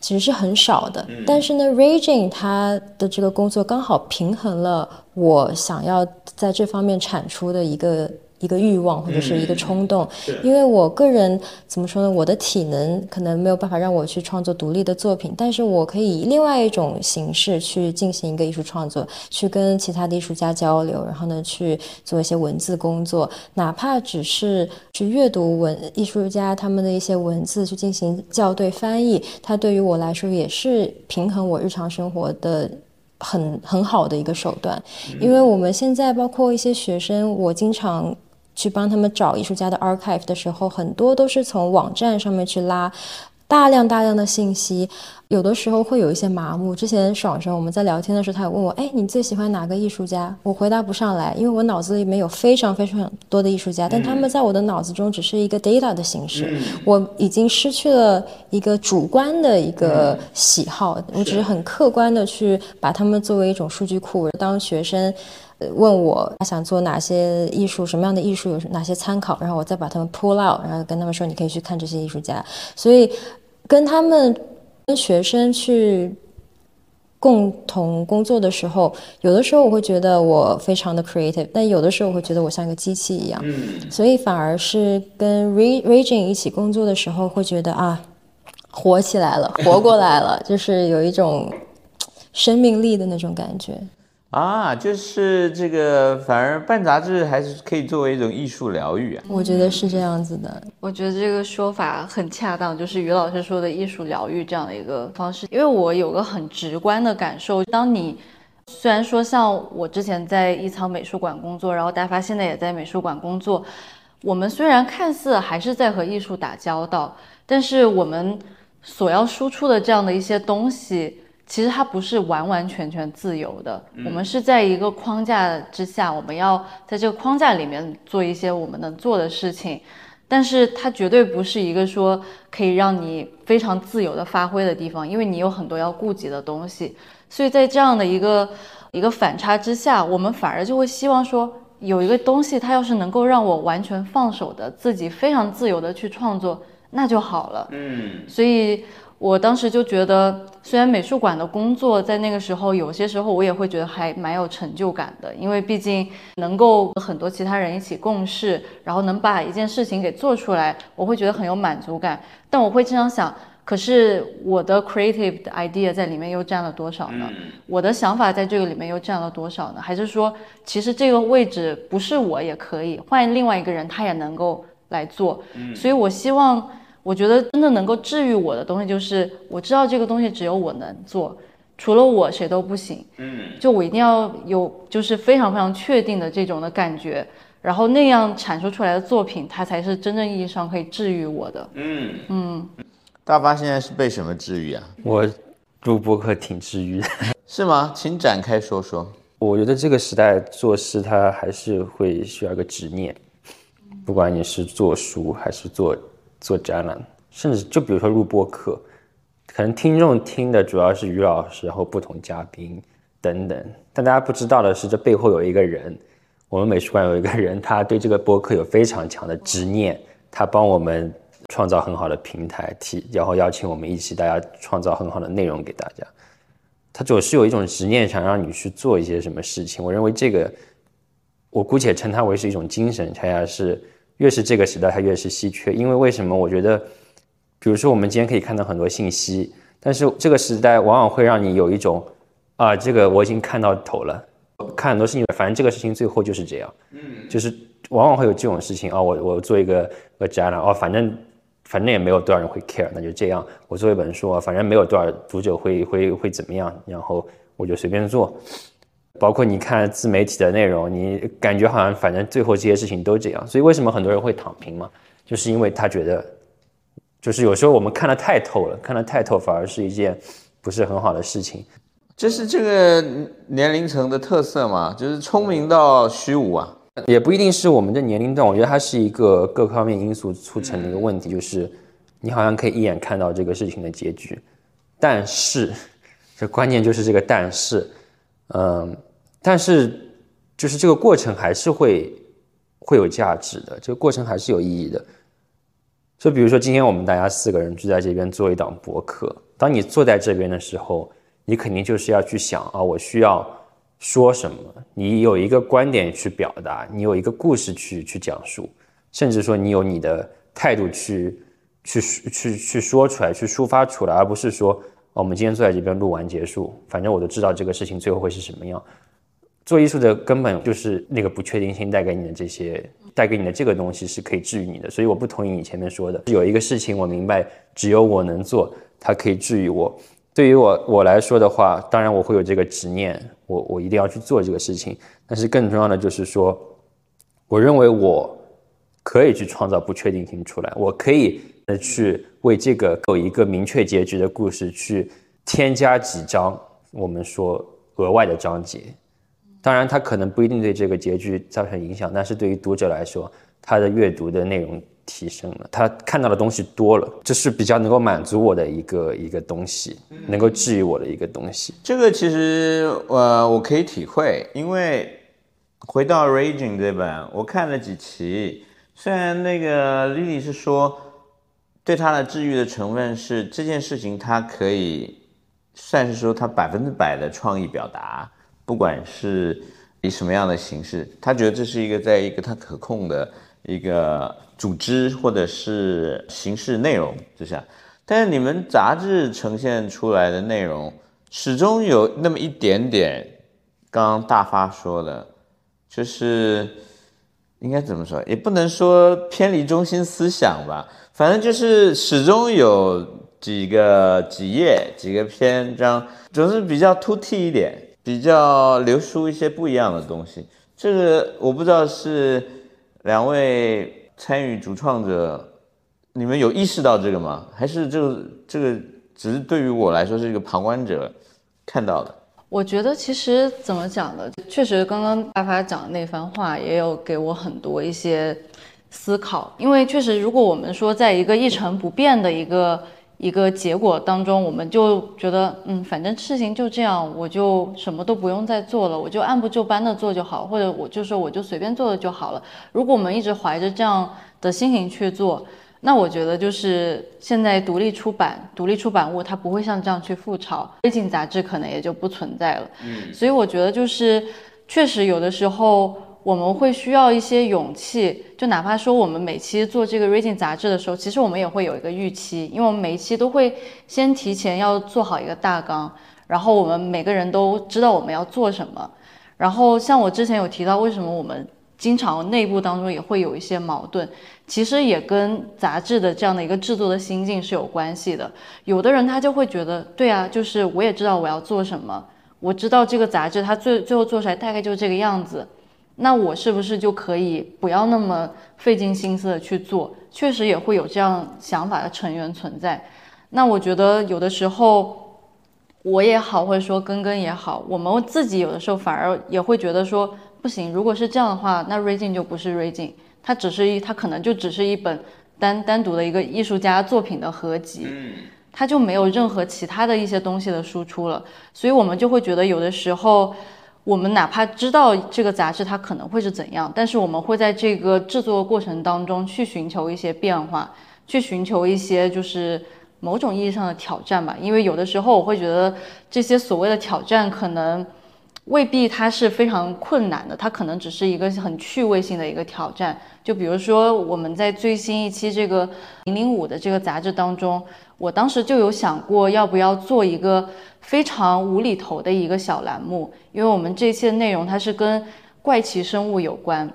其实是很少的，但是呢，Raging 它的这个工作刚好平衡了我想要在这方面产出的一个。一个欲望或者是一个冲动，因为我个人怎么说呢？我的体能可能没有办法让我去创作独立的作品，但是我可以以另外一种形式去进行一个艺术创作，去跟其他的艺术家交流，然后呢去做一些文字工作，哪怕只是去阅读文艺术家他们的一些文字，去进行校对翻译，它对于我来说也是平衡我日常生活的很很好的一个手段。因为我们现在包括一些学生，我经常。去帮他们找艺术家的 archive 的时候，很多都是从网站上面去拉大量大量的信息，有的时候会有一些麻木。之前爽爽我们在聊天的时候，他有问我，哎，你最喜欢哪个艺术家？我回答不上来，因为我脑子里面有非常非常多的艺术家，但他们在我的脑子中只是一个 data 的形式，我已经失去了一个主观的一个喜好，我只是很客观的去把他们作为一种数据库。当学生。问我他想做哪些艺术，什么样的艺术有哪些参考，然后我再把他们 pull out，然后跟他们说你可以去看这些艺术家。所以跟他们跟学生去共同工作的时候，有的时候我会觉得我非常的 creative，但有的时候我会觉得我像一个机器一样。所以反而是跟 Raging 一起工作的时候，会觉得啊，活起来了，活过来了，就是有一种生命力的那种感觉。啊，就是这个，反而办杂志还是可以作为一种艺术疗愈啊。我觉得是这样子的，我觉得这个说法很恰当，就是于老师说的艺术疗愈这样的一个方式。因为我有个很直观的感受，当你虽然说像我之前在一仓美术馆工作，然后大发现在也在美术馆工作，我们虽然看似还是在和艺术打交道，但是我们所要输出的这样的一些东西，其实它不是完完全全自由的。我们是在一个框架之下，我们要在这个框架里面做一些我们能做的事情。但是它绝对不是一个说可以让你非常自由的发挥的地方，因为你有很多要顾及的东西。所以在这样的一个一个反差之下，我们反而就会希望说，有一个东西，它要是能够让我完全放手的，自己非常自由的去创作，那就好了。嗯，所以。我当时就觉得，虽然美术馆的工作在那个时候，有些时候我也会觉得还蛮有成就感的，因为毕竟能够和很多其他人一起共事，然后能把一件事情给做出来，我会觉得很有满足感。但我会经常想，可是我的 creative 的 idea 在里面又占了多少呢？我的想法在这个里面又占了多少呢？还是说，其实这个位置不是我也可以换另外一个人，他也能够来做？所以我希望。我觉得真的能够治愈我的东西，就是我知道这个东西只有我能做，除了我谁都不行。嗯，就我一定要有，就是非常非常确定的这种的感觉，然后那样阐述出来的作品，它才是真正意义上可以治愈我的。嗯嗯，大发现在是被什么治愈啊？我录播客挺治愈的，是吗？请展开说说。我觉得这个时代做事，它还是会需要一个执念，不管你是做书还是做。做展览，甚至就比如说录播课，可能听众听的主要是于老师，然后不同嘉宾等等。但大家不知道的是，这背后有一个人，我们美术馆有一个人，他对这个播客有非常强的执念，他帮我们创造很好的平台，提然后邀请我们一起，大家创造很好的内容给大家。他总是有一种执念，想让你去做一些什么事情。我认为这个，我姑且称它为是一种精神，恰恰是。越是这个时代，它越是稀缺。因为为什么？我觉得，比如说，我们今天可以看到很多信息，但是这个时代往往会让你有一种，啊，这个我已经看到头了，看很多事情，反正这个事情最后就是这样。嗯，就是往往会有这种事情啊，我我做一个个展览，哦，反正反正也没有多少人会 care，那就这样。我做一本书啊，反正没有多少读者会会会怎么样，然后我就随便做。包括你看自媒体的内容，你感觉好像反正最后这些事情都这样，所以为什么很多人会躺平嘛？就是因为他觉得，就是有时候我们看得太透了，看得太透反而是一件不是很好的事情。这是这个年龄层的特色嘛？就是聪明到虚无啊？也不一定是我们的年龄段，我觉得它是一个各方面因素促成的一个问题，就是你好像可以一眼看到这个事情的结局，但是 这关键就是这个但是，嗯。但是，就是这个过程还是会会有价值的，这个过程还是有意义的。就比如说，今天我们大家四个人聚在这边做一档博客，当你坐在这边的时候，你肯定就是要去想啊，我需要说什么？你有一个观点去表达，你有一个故事去去讲述，甚至说你有你的态度去去去去说出来，去抒发出来，而不是说我们今天坐在这边录完结束，反正我都知道这个事情最后会是什么样。做艺术的根本就是那个不确定性带给你的这些，带给你的这个东西是可以治愈你的。所以我不同意你前面说的，有一个事情我明白，只有我能做，它可以治愈我。对于我我来说的话，当然我会有这个执念，我我一定要去做这个事情。但是更重要的就是说，我认为我可以去创造不确定性出来，我可以去为这个有一个明确结局的故事去添加几章我们说额外的章节。当然，它可能不一定对这个结局造成影响，但是对于读者来说，他的阅读的内容提升了，他看到的东西多了，这是比较能够满足我的一个一个东西，能够治愈我的一个东西。这个其实呃，我可以体会，因为回到《Raging》这本，我看了几期，虽然那个 Lily 是说对他的治愈的成分是这件事情，它可以算是说他百分之百的创意表达。不管是以什么样的形式，他觉得这是一个在一个他可控的一个组织或者是形式内容之下，但是你们杂志呈现出来的内容始终有那么一点点，刚刚大发说的，就是应该怎么说，也不能说偏离中心思想吧，反正就是始终有几个几页几个篇章，总是比较突兀一点。比较流出一些不一样的东西。这个我不知道是两位参与主创者，你们有意识到这个吗？还是这个这个只是对于我来说是一个旁观者看到的？我觉得其实怎么讲呢？确实，刚刚大发讲的那番话也有给我很多一些思考。因为确实，如果我们说在一个一成不变的一个一个结果当中，我们就觉得，嗯，反正事情就这样，我就什么都不用再做了，我就按部就班的做就好，或者我就说我就随便做的就好了。如果我们一直怀着这样的心情去做，那我觉得就是现在独立出版、独立出版物，它不会像这样去覆巢，微景杂志可能也就不存在了。嗯，所以我觉得就是确实有的时候我们会需要一些勇气，就哪怕说我们每期做这个 Reading 杂志的时候，其实我们也会有一个预期，因为我们每一期都会先提前要做好一个大纲，然后我们每个人都知道我们要做什么。然后像我之前有提到，为什么我们经常内部当中也会有一些矛盾，其实也跟杂志的这样的一个制作的心境是有关系的。有的人他就会觉得，对啊，就是我也知道我要做什么，我知道这个杂志它最最后做出来大概就是这个样子，那我是不是就可以不要那么费尽心思的去做？确实也会有这样想法的成员存在。那我觉得有的时候我也好，或者说根根也好，我们自己有的时候反而也会觉得说。不行，如果是这样的话，那 Reading 就不是 Reading，它只是一，它可能就只是一本单单独的一个艺术家作品的合集，它就没有任何其他的一些东西的输出了。所以我们就会觉得，有的时候我们哪怕知道这个杂志它可能会是怎样，但是我们会在这个制作过程当中去寻求一些变化，去寻求一些就是某种意义上的挑战吧。因为有的时候我会觉得这些所谓的挑战可能。未必它是非常困难的，它可能只是一个很趣味性的一个挑战。就比如说我们在最新一期这个零零五的这个杂志当中，我当时就有想过要不要做一个非常无厘头的一个小栏目，因为我们这期的内容它是跟怪奇生物有关，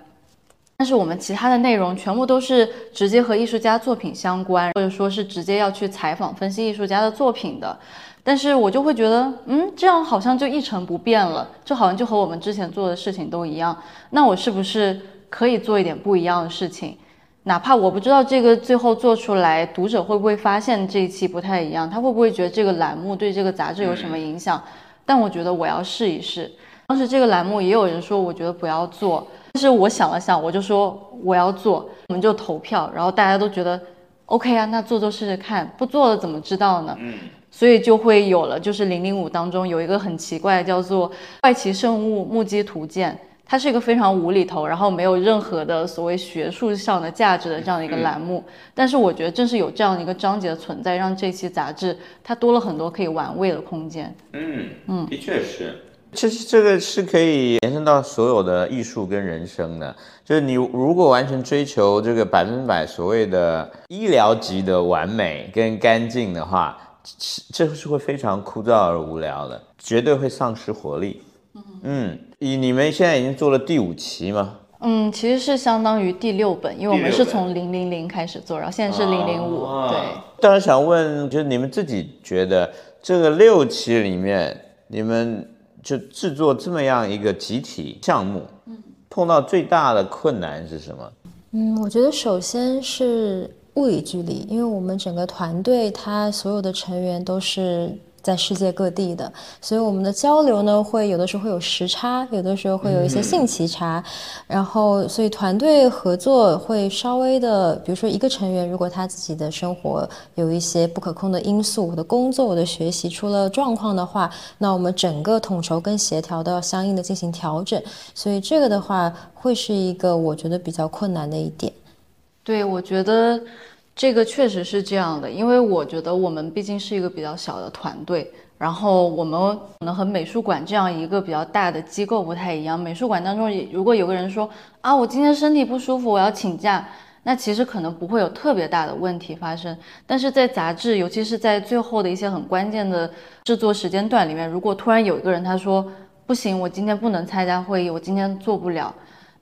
但是我们其他的内容全部都是直接和艺术家作品相关，或者说是直接要去采访分析艺术家的作品的。但是我就会觉得，嗯，这样好像就一成不变了，就好像就和我们之前做的事情都一样。那我是不是可以做一点不一样的事情？哪怕我不知道这个最后做出来，读者会不会发现这一期不太一样？他会不会觉得这个栏目对这个杂志有什么影响？但我觉得我要试一试。当时这个栏目也有人说，我觉得不要做。但是我想了想，我就说我要做。我们就投票，然后大家都觉得 OK 啊，那做做试试看。不做了怎么知道呢？嗯。所以就会有了，就是零零五当中有一个很奇怪，叫做《怪奇生物目击图鉴》，它是一个非常无厘头，然后没有任何的所谓学术上的价值的这样的一个栏目。但是我觉得正是有这样的一个章节的存在，让这期杂志它多了很多可以玩味的空间。嗯嗯，的确是。其实这个是可以延伸到所有的艺术跟人生的，就是你如果完全追求这个百分百所谓的医疗级的完美跟干净的话。这是会非常枯燥而无聊的，绝对会丧失活力。嗯，以你们现在已经做了第五期吗？嗯，其实是相当于第六本，因为我们是从零零零开始做，然后现在是零零五。对。当然想问，就是你们自己觉得这个六期里面，你们就制作这么样一个集体项目，碰到最大的困难是什么？嗯，我觉得首先是。物理距离，因为我们整个团队，它所有的成员都是在世界各地的，所以我们的交流呢，会有的时候会有时差，有的时候会有一些信息差，然后所以团队合作会稍微的，比如说一个成员如果他自己的生活有一些不可控的因素，我的工作、我的学习出了状况的话，那我们整个统筹跟协调都要相应的进行调整，所以这个的话会是一个我觉得比较困难的一点。对，我觉得这个确实是这样的，因为我觉得我们毕竟是一个比较小的团队，然后我们可能和美术馆这样一个比较大的机构不太一样。美术馆当中，如果有个人说啊，我今天身体不舒服，我要请假，那其实可能不会有特别大的问题发生。但是在杂志，尤其是在最后的一些很关键的制作时间段里面，如果突然有一个人他说不行，我今天不能参加会议，我今天做不了。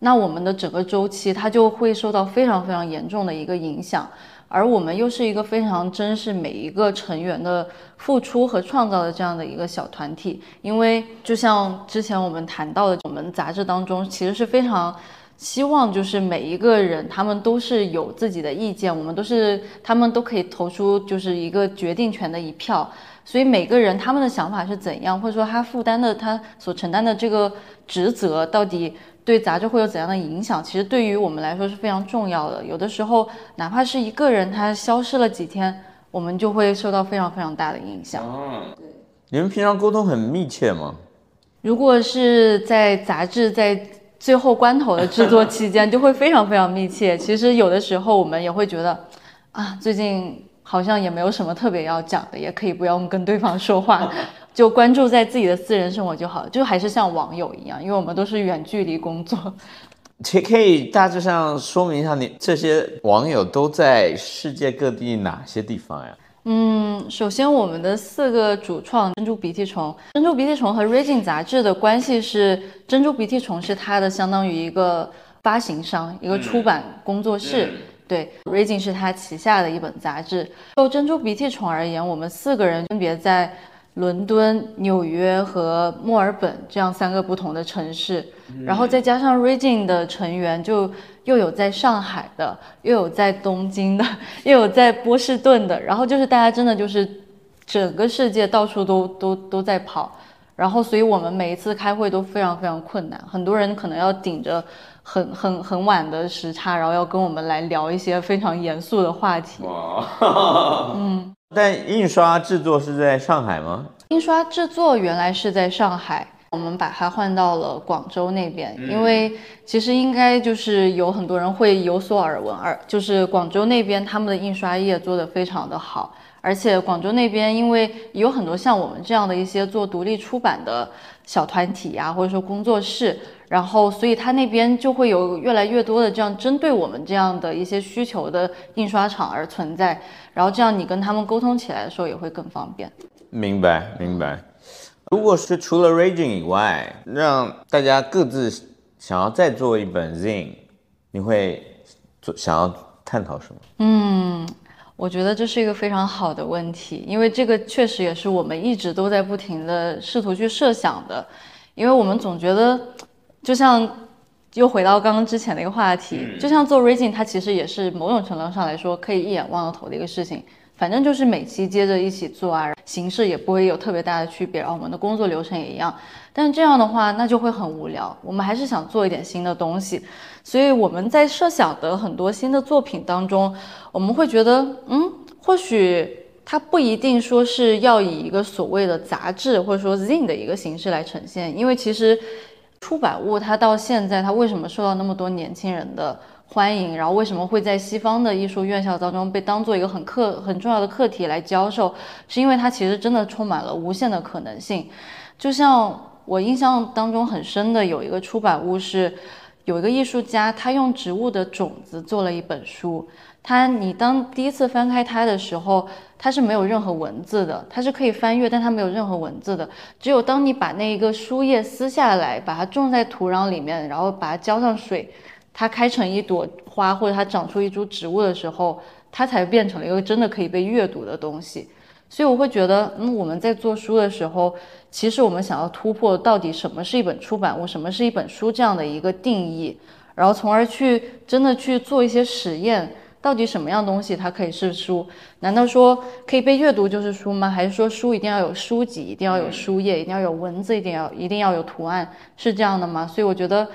那我们的整个周期它就会受到非常非常严重的一个影响。而我们又是一个非常珍视每一个成员的付出和创造的这样的一个小团体，因为就像之前我们谈到的，我们杂志当中其实是非常希望就是每一个人他们都是有自己的意见，我们都是他们都可以投出就是一个决定权的一票，所以每个人他们的想法是怎样，或者说他负担的他所承担的这个职责到底。对杂志会有怎样的影响？其实对于我们来说是非常重要的。有的时候，哪怕是一个人他消失了几天，我们就会受到非常非常大的影响。对，你们平常沟通很密切吗？如果是在杂志在最后关头的制作期间，就会非常非常密切。其实有的时候我们也会觉得，啊，最近好像也没有什么特别要讲的，也可以不用跟对方说话。就关注在自己的私人生活就好，就还是像网友一样，因为我们都是远距离工作。其实可以大致上说明一下，你这些网友都在世界各地哪些地方呀？嗯，首先我们的四个主创珍珠鼻涕虫，珍珠鼻涕虫和 Raging 杂志的关系是，珍珠鼻涕虫是它的相当于一个发行商，一个出版工作室。对，Raging 是它旗下的一本杂志。就珍珠鼻涕虫而言，我们四个人分别在。伦敦、纽约和墨尔本这样三个不同的城市，然后再加上 Raging 的成员，就又有在上海的，又有在东京的，又有在波士顿的，然后就是大家真的就是整个世界到处都都都在跑，然后所以我们每一次开会都非常非常困难，很多人可能要顶着很很很晚的时差，然后要跟我们来聊一些非常严肃的话题。哇，嗯。但印刷制作是在上海吗？印刷制作原来是在上海，我们把它换到了广州那边，因为其实应该就是有很多人会有所耳闻，而就是广州那边他们的印刷业做得非常的好，而且广州那边因为有很多像我们这样的一些做独立出版的小团体呀，或者说工作室。然后，所以他那边就会有越来越多的这样针对我们这样的一些需求的印刷厂而存在。然后这样你跟他们沟通起来的时候也会更方便。明白，明白。如果是除了 Raging 以外，让大家各自想要再做一本 Zine，你会做想要探讨什么？嗯，我觉得这是一个非常好的问题，因为这个确实也是我们一直都在不停的试图去设想的，因为我们总觉得。就像又回到刚刚之前的一个话题，就像做 Raging，它其实也是某种程度上来说可以一眼望到头的一个事情。反正就是每期接着一起做啊，形式也不会有特别大的区别，然后我们的工作流程也一样。但这样的话，那就会很无聊。我们还是想做一点新的东西，所以我们在设想的很多新的作品当中，我们会觉得，嗯，或许它不一定说是要以一个所谓的杂志或者说 Zine 的一个形式来呈现，因为其实。出版物它到现在它为什么受到那么多年轻人的欢迎？然后为什么会在西方的艺术院校当中被当做一个很课很重要的课题来教授？是因为它其实真的充满了无限的可能性。就像我印象当中很深的有一个出版物是，有一个艺术家他用植物的种子做了一本书。它，你当第一次翻开它的时候，它是没有任何文字的，它是可以翻阅，但它没有任何文字的。只有当你把那一个书页撕下来，把它种在土壤里面，然后把它浇上水，它开成一朵花，或者它长出一株植物的时候，它才变成了一个真的可以被阅读的东西。所以我会觉得，嗯，我们在做书的时候，其实我们想要突破到底什么是一本出版物，什么是一本书这样的一个定义，然后从而去真的去做一些实验。到底什么样东西它可以是书？难道说可以被阅读就是书吗？还是说书一定要有书籍，一定要有书页，一定要有文字，一定要一定要有图案，是这样的吗？所以我觉得，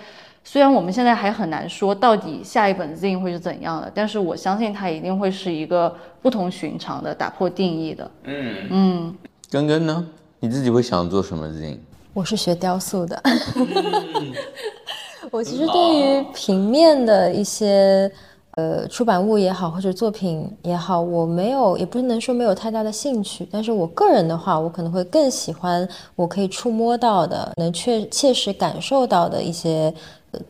虽然我们现在还很难说到底下一本 Zine 会是怎样的，但是我相信它一定会是一个不同寻常的、打破定义的。嗯嗯。根根呢？你自己会想做什么 Zine？我是学雕塑的。我其实对于平面的一些。呃，出版物也好，或者作品也好，我没有，也不能说没有太大的兴趣。但是我个人的话，我可能会更喜欢我可以触摸到的，能确切实感受到的一些呃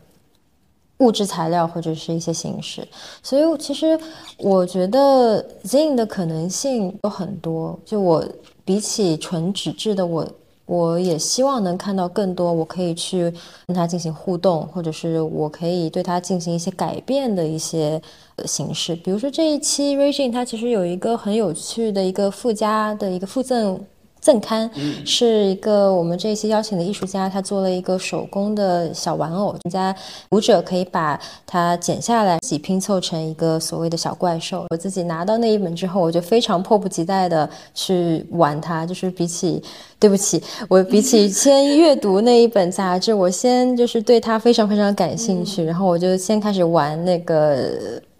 物质材料或者是一些形式。所以其实我觉得 Zine 的可能性有很多。就我比起纯纸质的，我我也希望能看到更多，我可以去跟他进行互动，或者是我可以对他进行一些改变的一些形式。比如说这一期《Regine，》，它其实有一个很有趣的一个附加的一个附赠。赠刊是一个我们这一期邀请的艺术家，他做了一个手工的小玩偶，人家舞者可以把它剪下来，自己拼凑成一个所谓的小怪兽。我自己拿到那一本之后，我就非常迫不及待的去玩它。就是比起，对不起，我比起先阅读那一本杂志，我先就是对它非常非常感兴趣，然后我就先开始玩那个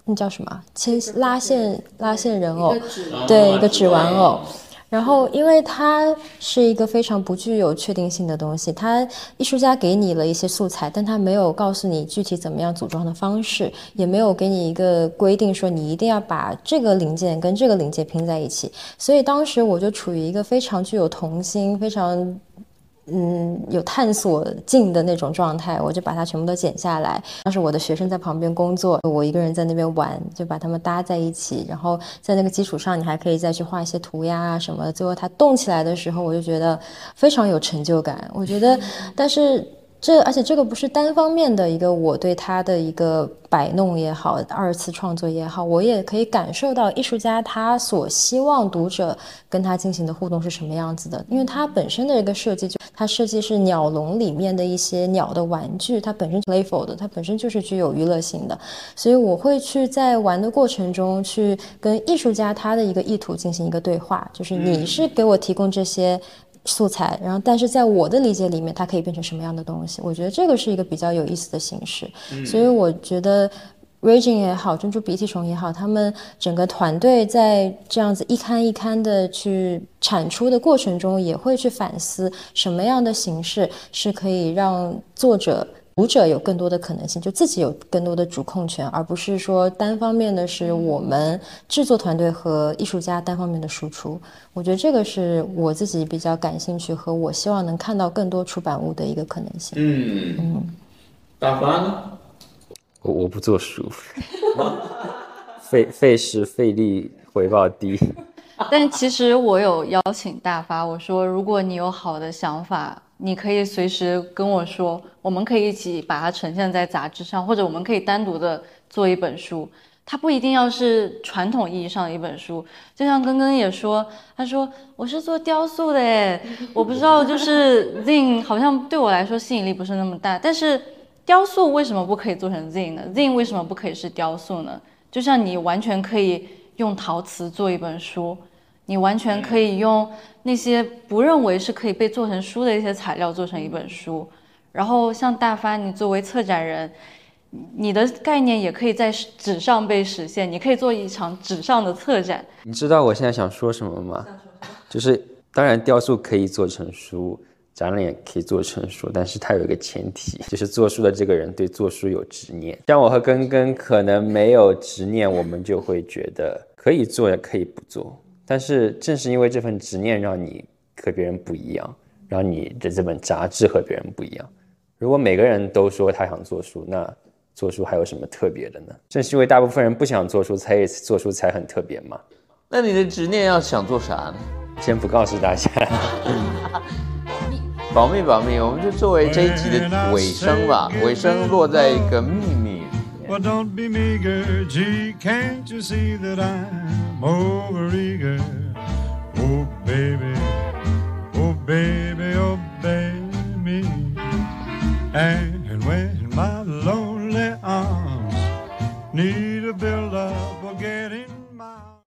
那叫什么牵拉线拉线人偶，对，一个纸玩偶。然后，因为它是一个非常不具有确定性的东西，它艺术家给你了一些素材，但他没有告诉你具体怎么样组装的方式，也没有给你一个规定说你一定要把这个零件跟这个零件拼在一起。所以当时我就处于一个非常具有童心、非常。嗯，有探索劲的那种状态，我就把它全部都剪下来。当时我的学生在旁边工作，我一个人在那边玩，就把他们搭在一起。然后在那个基础上，你还可以再去画一些涂鸦啊什么的。最后它动起来的时候，我就觉得非常有成就感。我觉得，但是。这而且这个不是单方面的一个我对他的一个摆弄也好，二次创作也好，我也可以感受到艺术家他所希望读者跟他进行的互动是什么样子的。因为他本身的一个设计，就他设计是鸟笼里面的一些鸟的玩具，它本身 playful 的，它本身就是具有娱乐性的，所以我会去在玩的过程中去跟艺术家他的一个意图进行一个对话，就是你是给我提供这些。素材，然后但是在我的理解里面，它可以变成什么样的东西？我觉得这个是一个比较有意思的形式。所以我觉得，Raging 也好，珍珠鼻涕虫也好，他们整个团队在这样子一刊一刊的去产出的过程中，也会去反思什么样的形式是可以让作者。读者有更多的可能性，就自己有更多的主控权，而不是说单方面的是我们制作团队和艺术家单方面的输出。我觉得这个是我自己比较感兴趣和我希望能看到更多出版物的一个可能性。嗯嗯，大发呢？我我不做书，费费时费力，回报低。但其实我有邀请大发，我说如果你有好的想法。你可以随时跟我说，我们可以一起把它呈现在杂志上，或者我们可以单独的做一本书。它不一定要是传统意义上的一本书。就像根根也说，他说我是做雕塑的，诶，我不知道就是 Zin 好像对我来说吸引力不是那么大。但是雕塑为什么不可以做成 Zin 呢？Zin 为什么不可以是雕塑呢？就像你完全可以用陶瓷做一本书。你完全可以用那些不认为是可以被做成书的一些材料做成一本书，然后像大发，你作为策展人，你的概念也可以在纸上被实现，你可以做一场纸上的策展。你知道我现在想说什么吗？就是当然雕塑可以做成书，展览也可以做成书，但是它有一个前提，就是做书的这个人对做书有执念。像我和根根可能没有执念，我们就会觉得可以做也可以不做。但是正是因为这份执念，让你和别人不一样，让你的这本杂志和别人不一样。如果每个人都说他想做书，那做书还有什么特别的呢？正是因为大部分人不想做书，才做书才很特别嘛。那你的执念要想做啥呢？先不告诉大家，保密保密，我们就作为这一集的尾声吧。尾声落在一个秘密。Well, don't be meager, gee, can't you see that I'm over eager? Oh, baby, oh, baby, oh, baby. And when my lonely arms need a build up again.